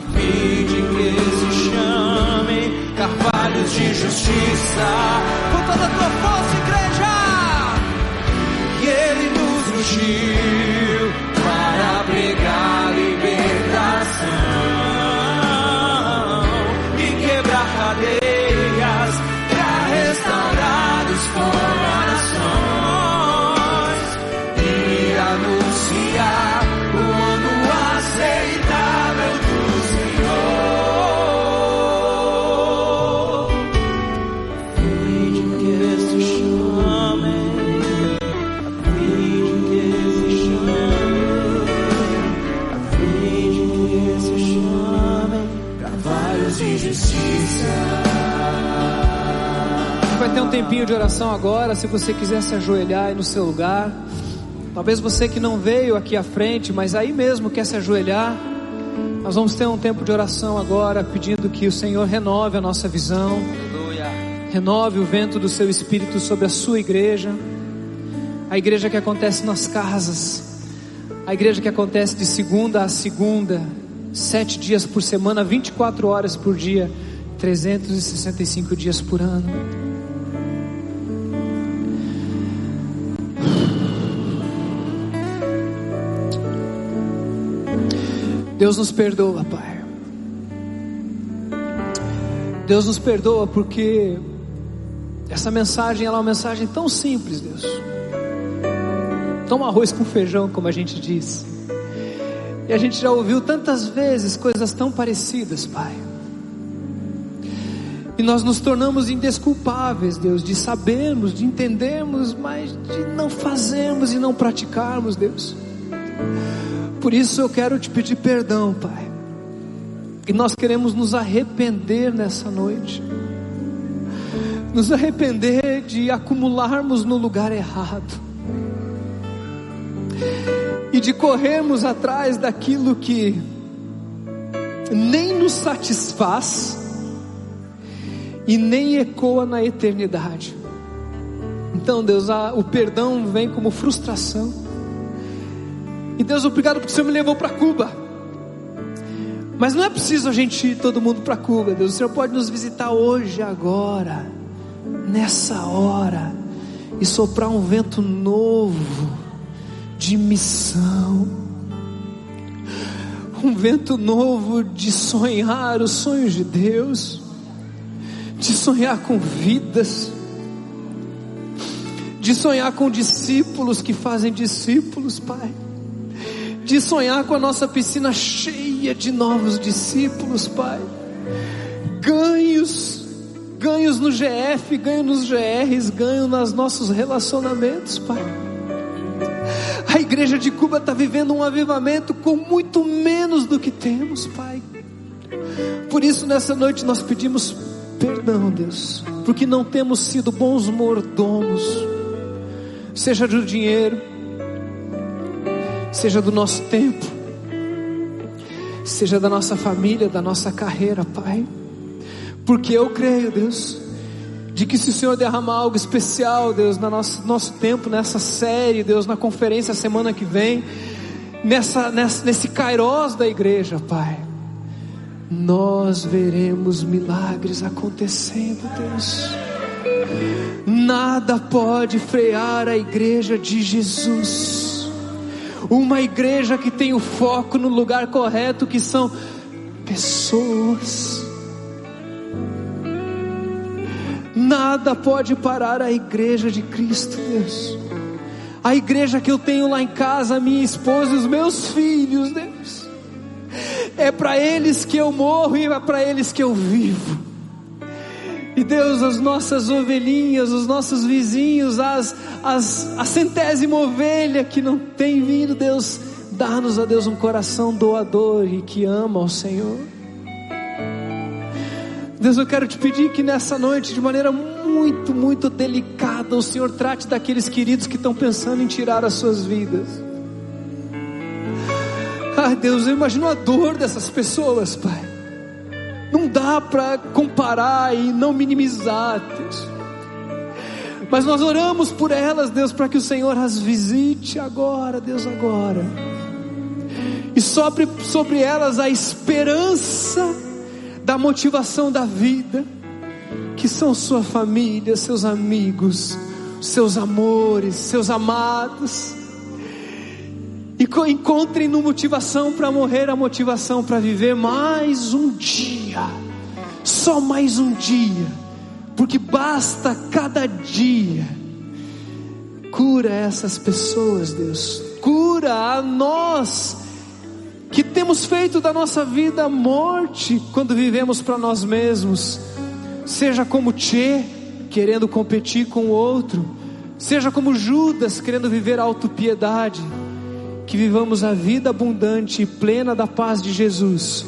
a fim de que se chamem carvalhos de justiça. Com toda a tua força, igreja, ah! e ele nos ungiu. Tempinho de oração agora, se você quiser se ajoelhar aí no seu lugar. Talvez você que não veio aqui à frente, mas aí mesmo quer se ajoelhar. Nós vamos ter um tempo de oração agora, pedindo que o Senhor renove a nossa visão, renove o vento do seu espírito sobre a sua igreja, a igreja que acontece nas casas, a igreja que acontece de segunda a segunda, sete dias por semana, 24 horas por dia, 365 dias por ano. Deus nos perdoa, Pai. Deus nos perdoa porque essa mensagem ela é uma mensagem tão simples, Deus. Tão arroz com feijão, como a gente diz. E a gente já ouviu tantas vezes coisas tão parecidas, Pai. E nós nos tornamos indesculpáveis, Deus, de sabermos, de entendermos, mas de não fazermos e não praticarmos, Deus. Por isso eu quero te pedir perdão, Pai. E nós queremos nos arrepender nessa noite. Nos arrepender de acumularmos no lugar errado. E de corrermos atrás daquilo que nem nos satisfaz e nem ecoa na eternidade. Então, Deus, a, o perdão vem como frustração. E Deus, obrigado porque o Senhor me levou para Cuba. Mas não é preciso a gente ir todo mundo para Cuba, Deus. O Senhor pode nos visitar hoje, agora, nessa hora, e soprar um vento novo de missão. Um vento novo de sonhar os sonhos de Deus, de sonhar com vidas, de sonhar com discípulos que fazem discípulos, Pai de sonhar com a nossa piscina cheia de novos discípulos, Pai. Ganhos, ganhos no GF, ganhos nos GRs, ganhos nos nossos relacionamentos, Pai. A igreja de Cuba está vivendo um avivamento com muito menos do que temos, Pai. Por isso, nessa noite, nós pedimos perdão, Deus, porque não temos sido bons mordomos, seja do dinheiro, seja do nosso tempo, seja da nossa família, da nossa carreira, Pai. Porque eu creio, Deus, de que se o Senhor derramar algo especial, Deus, no nosso, nosso tempo, nessa série, Deus, na conferência semana que vem, nessa, nessa, nesse Kairós da igreja, Pai, nós veremos milagres acontecendo, Deus. Nada pode frear a igreja de Jesus uma igreja que tem o foco no lugar correto, que são pessoas. Nada pode parar a igreja de Cristo, Deus. A igreja que eu tenho lá em casa, minha esposa e os meus filhos, Deus. É para eles que eu morro e é para eles que eu vivo. E Deus, as nossas ovelhinhas, os nossos vizinhos, as, as, a centésima ovelha que não tem vindo, Deus, dá-nos a Deus um coração doador e que ama ao Senhor. Deus, eu quero te pedir que nessa noite, de maneira muito, muito delicada, o Senhor trate daqueles queridos que estão pensando em tirar as suas vidas. Ai Deus, eu imagino a dor dessas pessoas, Pai. Não dá para comparar e não minimizar, Deus. Mas nós oramos por elas, Deus, para que o Senhor as visite agora, Deus, agora. E sobre, sobre elas a esperança da motivação da vida que são sua família, seus amigos, seus amores, seus amados. E encontrem no motivação para morrer a motivação para viver mais um dia, só mais um dia, porque basta cada dia. Cura essas pessoas, Deus, cura a nós que temos feito da nossa vida morte quando vivemos para nós mesmos, seja como Tchê, querendo competir com o outro, seja como Judas, querendo viver autopiedade, que vivamos a vida abundante e plena da paz de Jesus,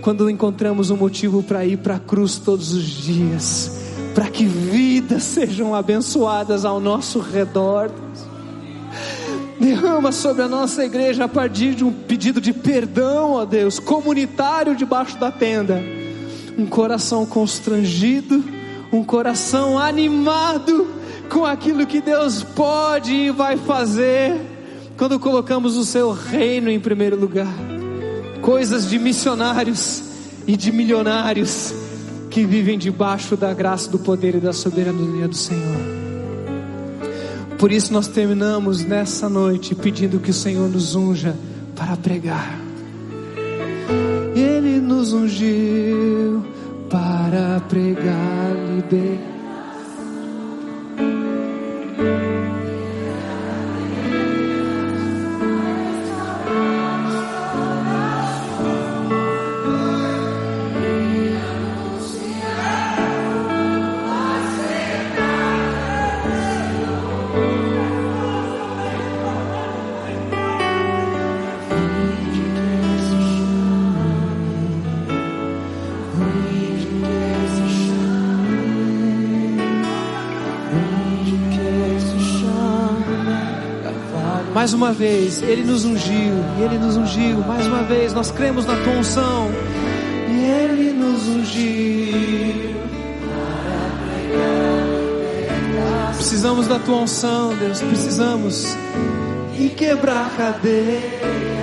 quando encontramos um motivo para ir para a cruz todos os dias, para que vidas sejam abençoadas ao nosso redor. Derrama sobre a nossa igreja a partir de um pedido de perdão, ó Deus, comunitário debaixo da tenda. Um coração constrangido, um coração animado com aquilo que Deus pode e vai fazer quando colocamos o seu reino em primeiro lugar. Coisas de missionários e de milionários que vivem debaixo da graça, do poder e da soberania do Senhor. Por isso nós terminamos nessa noite pedindo que o Senhor nos unja para pregar. Ele nos ungiu para pregar liberdade. Mais uma vez, Ele nos ungiu, e Ele nos ungiu, mais uma vez, nós cremos na Tua unção, e Ele nos ungiu. Precisamos da Tua unção, Deus, precisamos, e quebrar cadeias.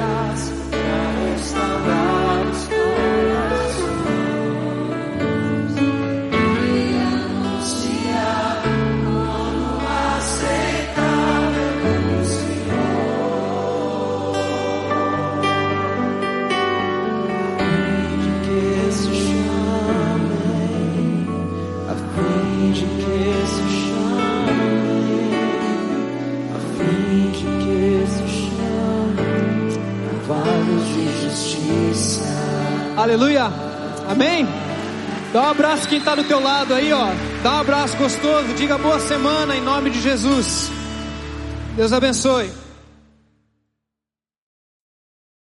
Aleluia. Amém. Dá um abraço quem está do teu lado aí, ó. Dá um abraço gostoso. Diga boa semana em nome de Jesus. Deus abençoe.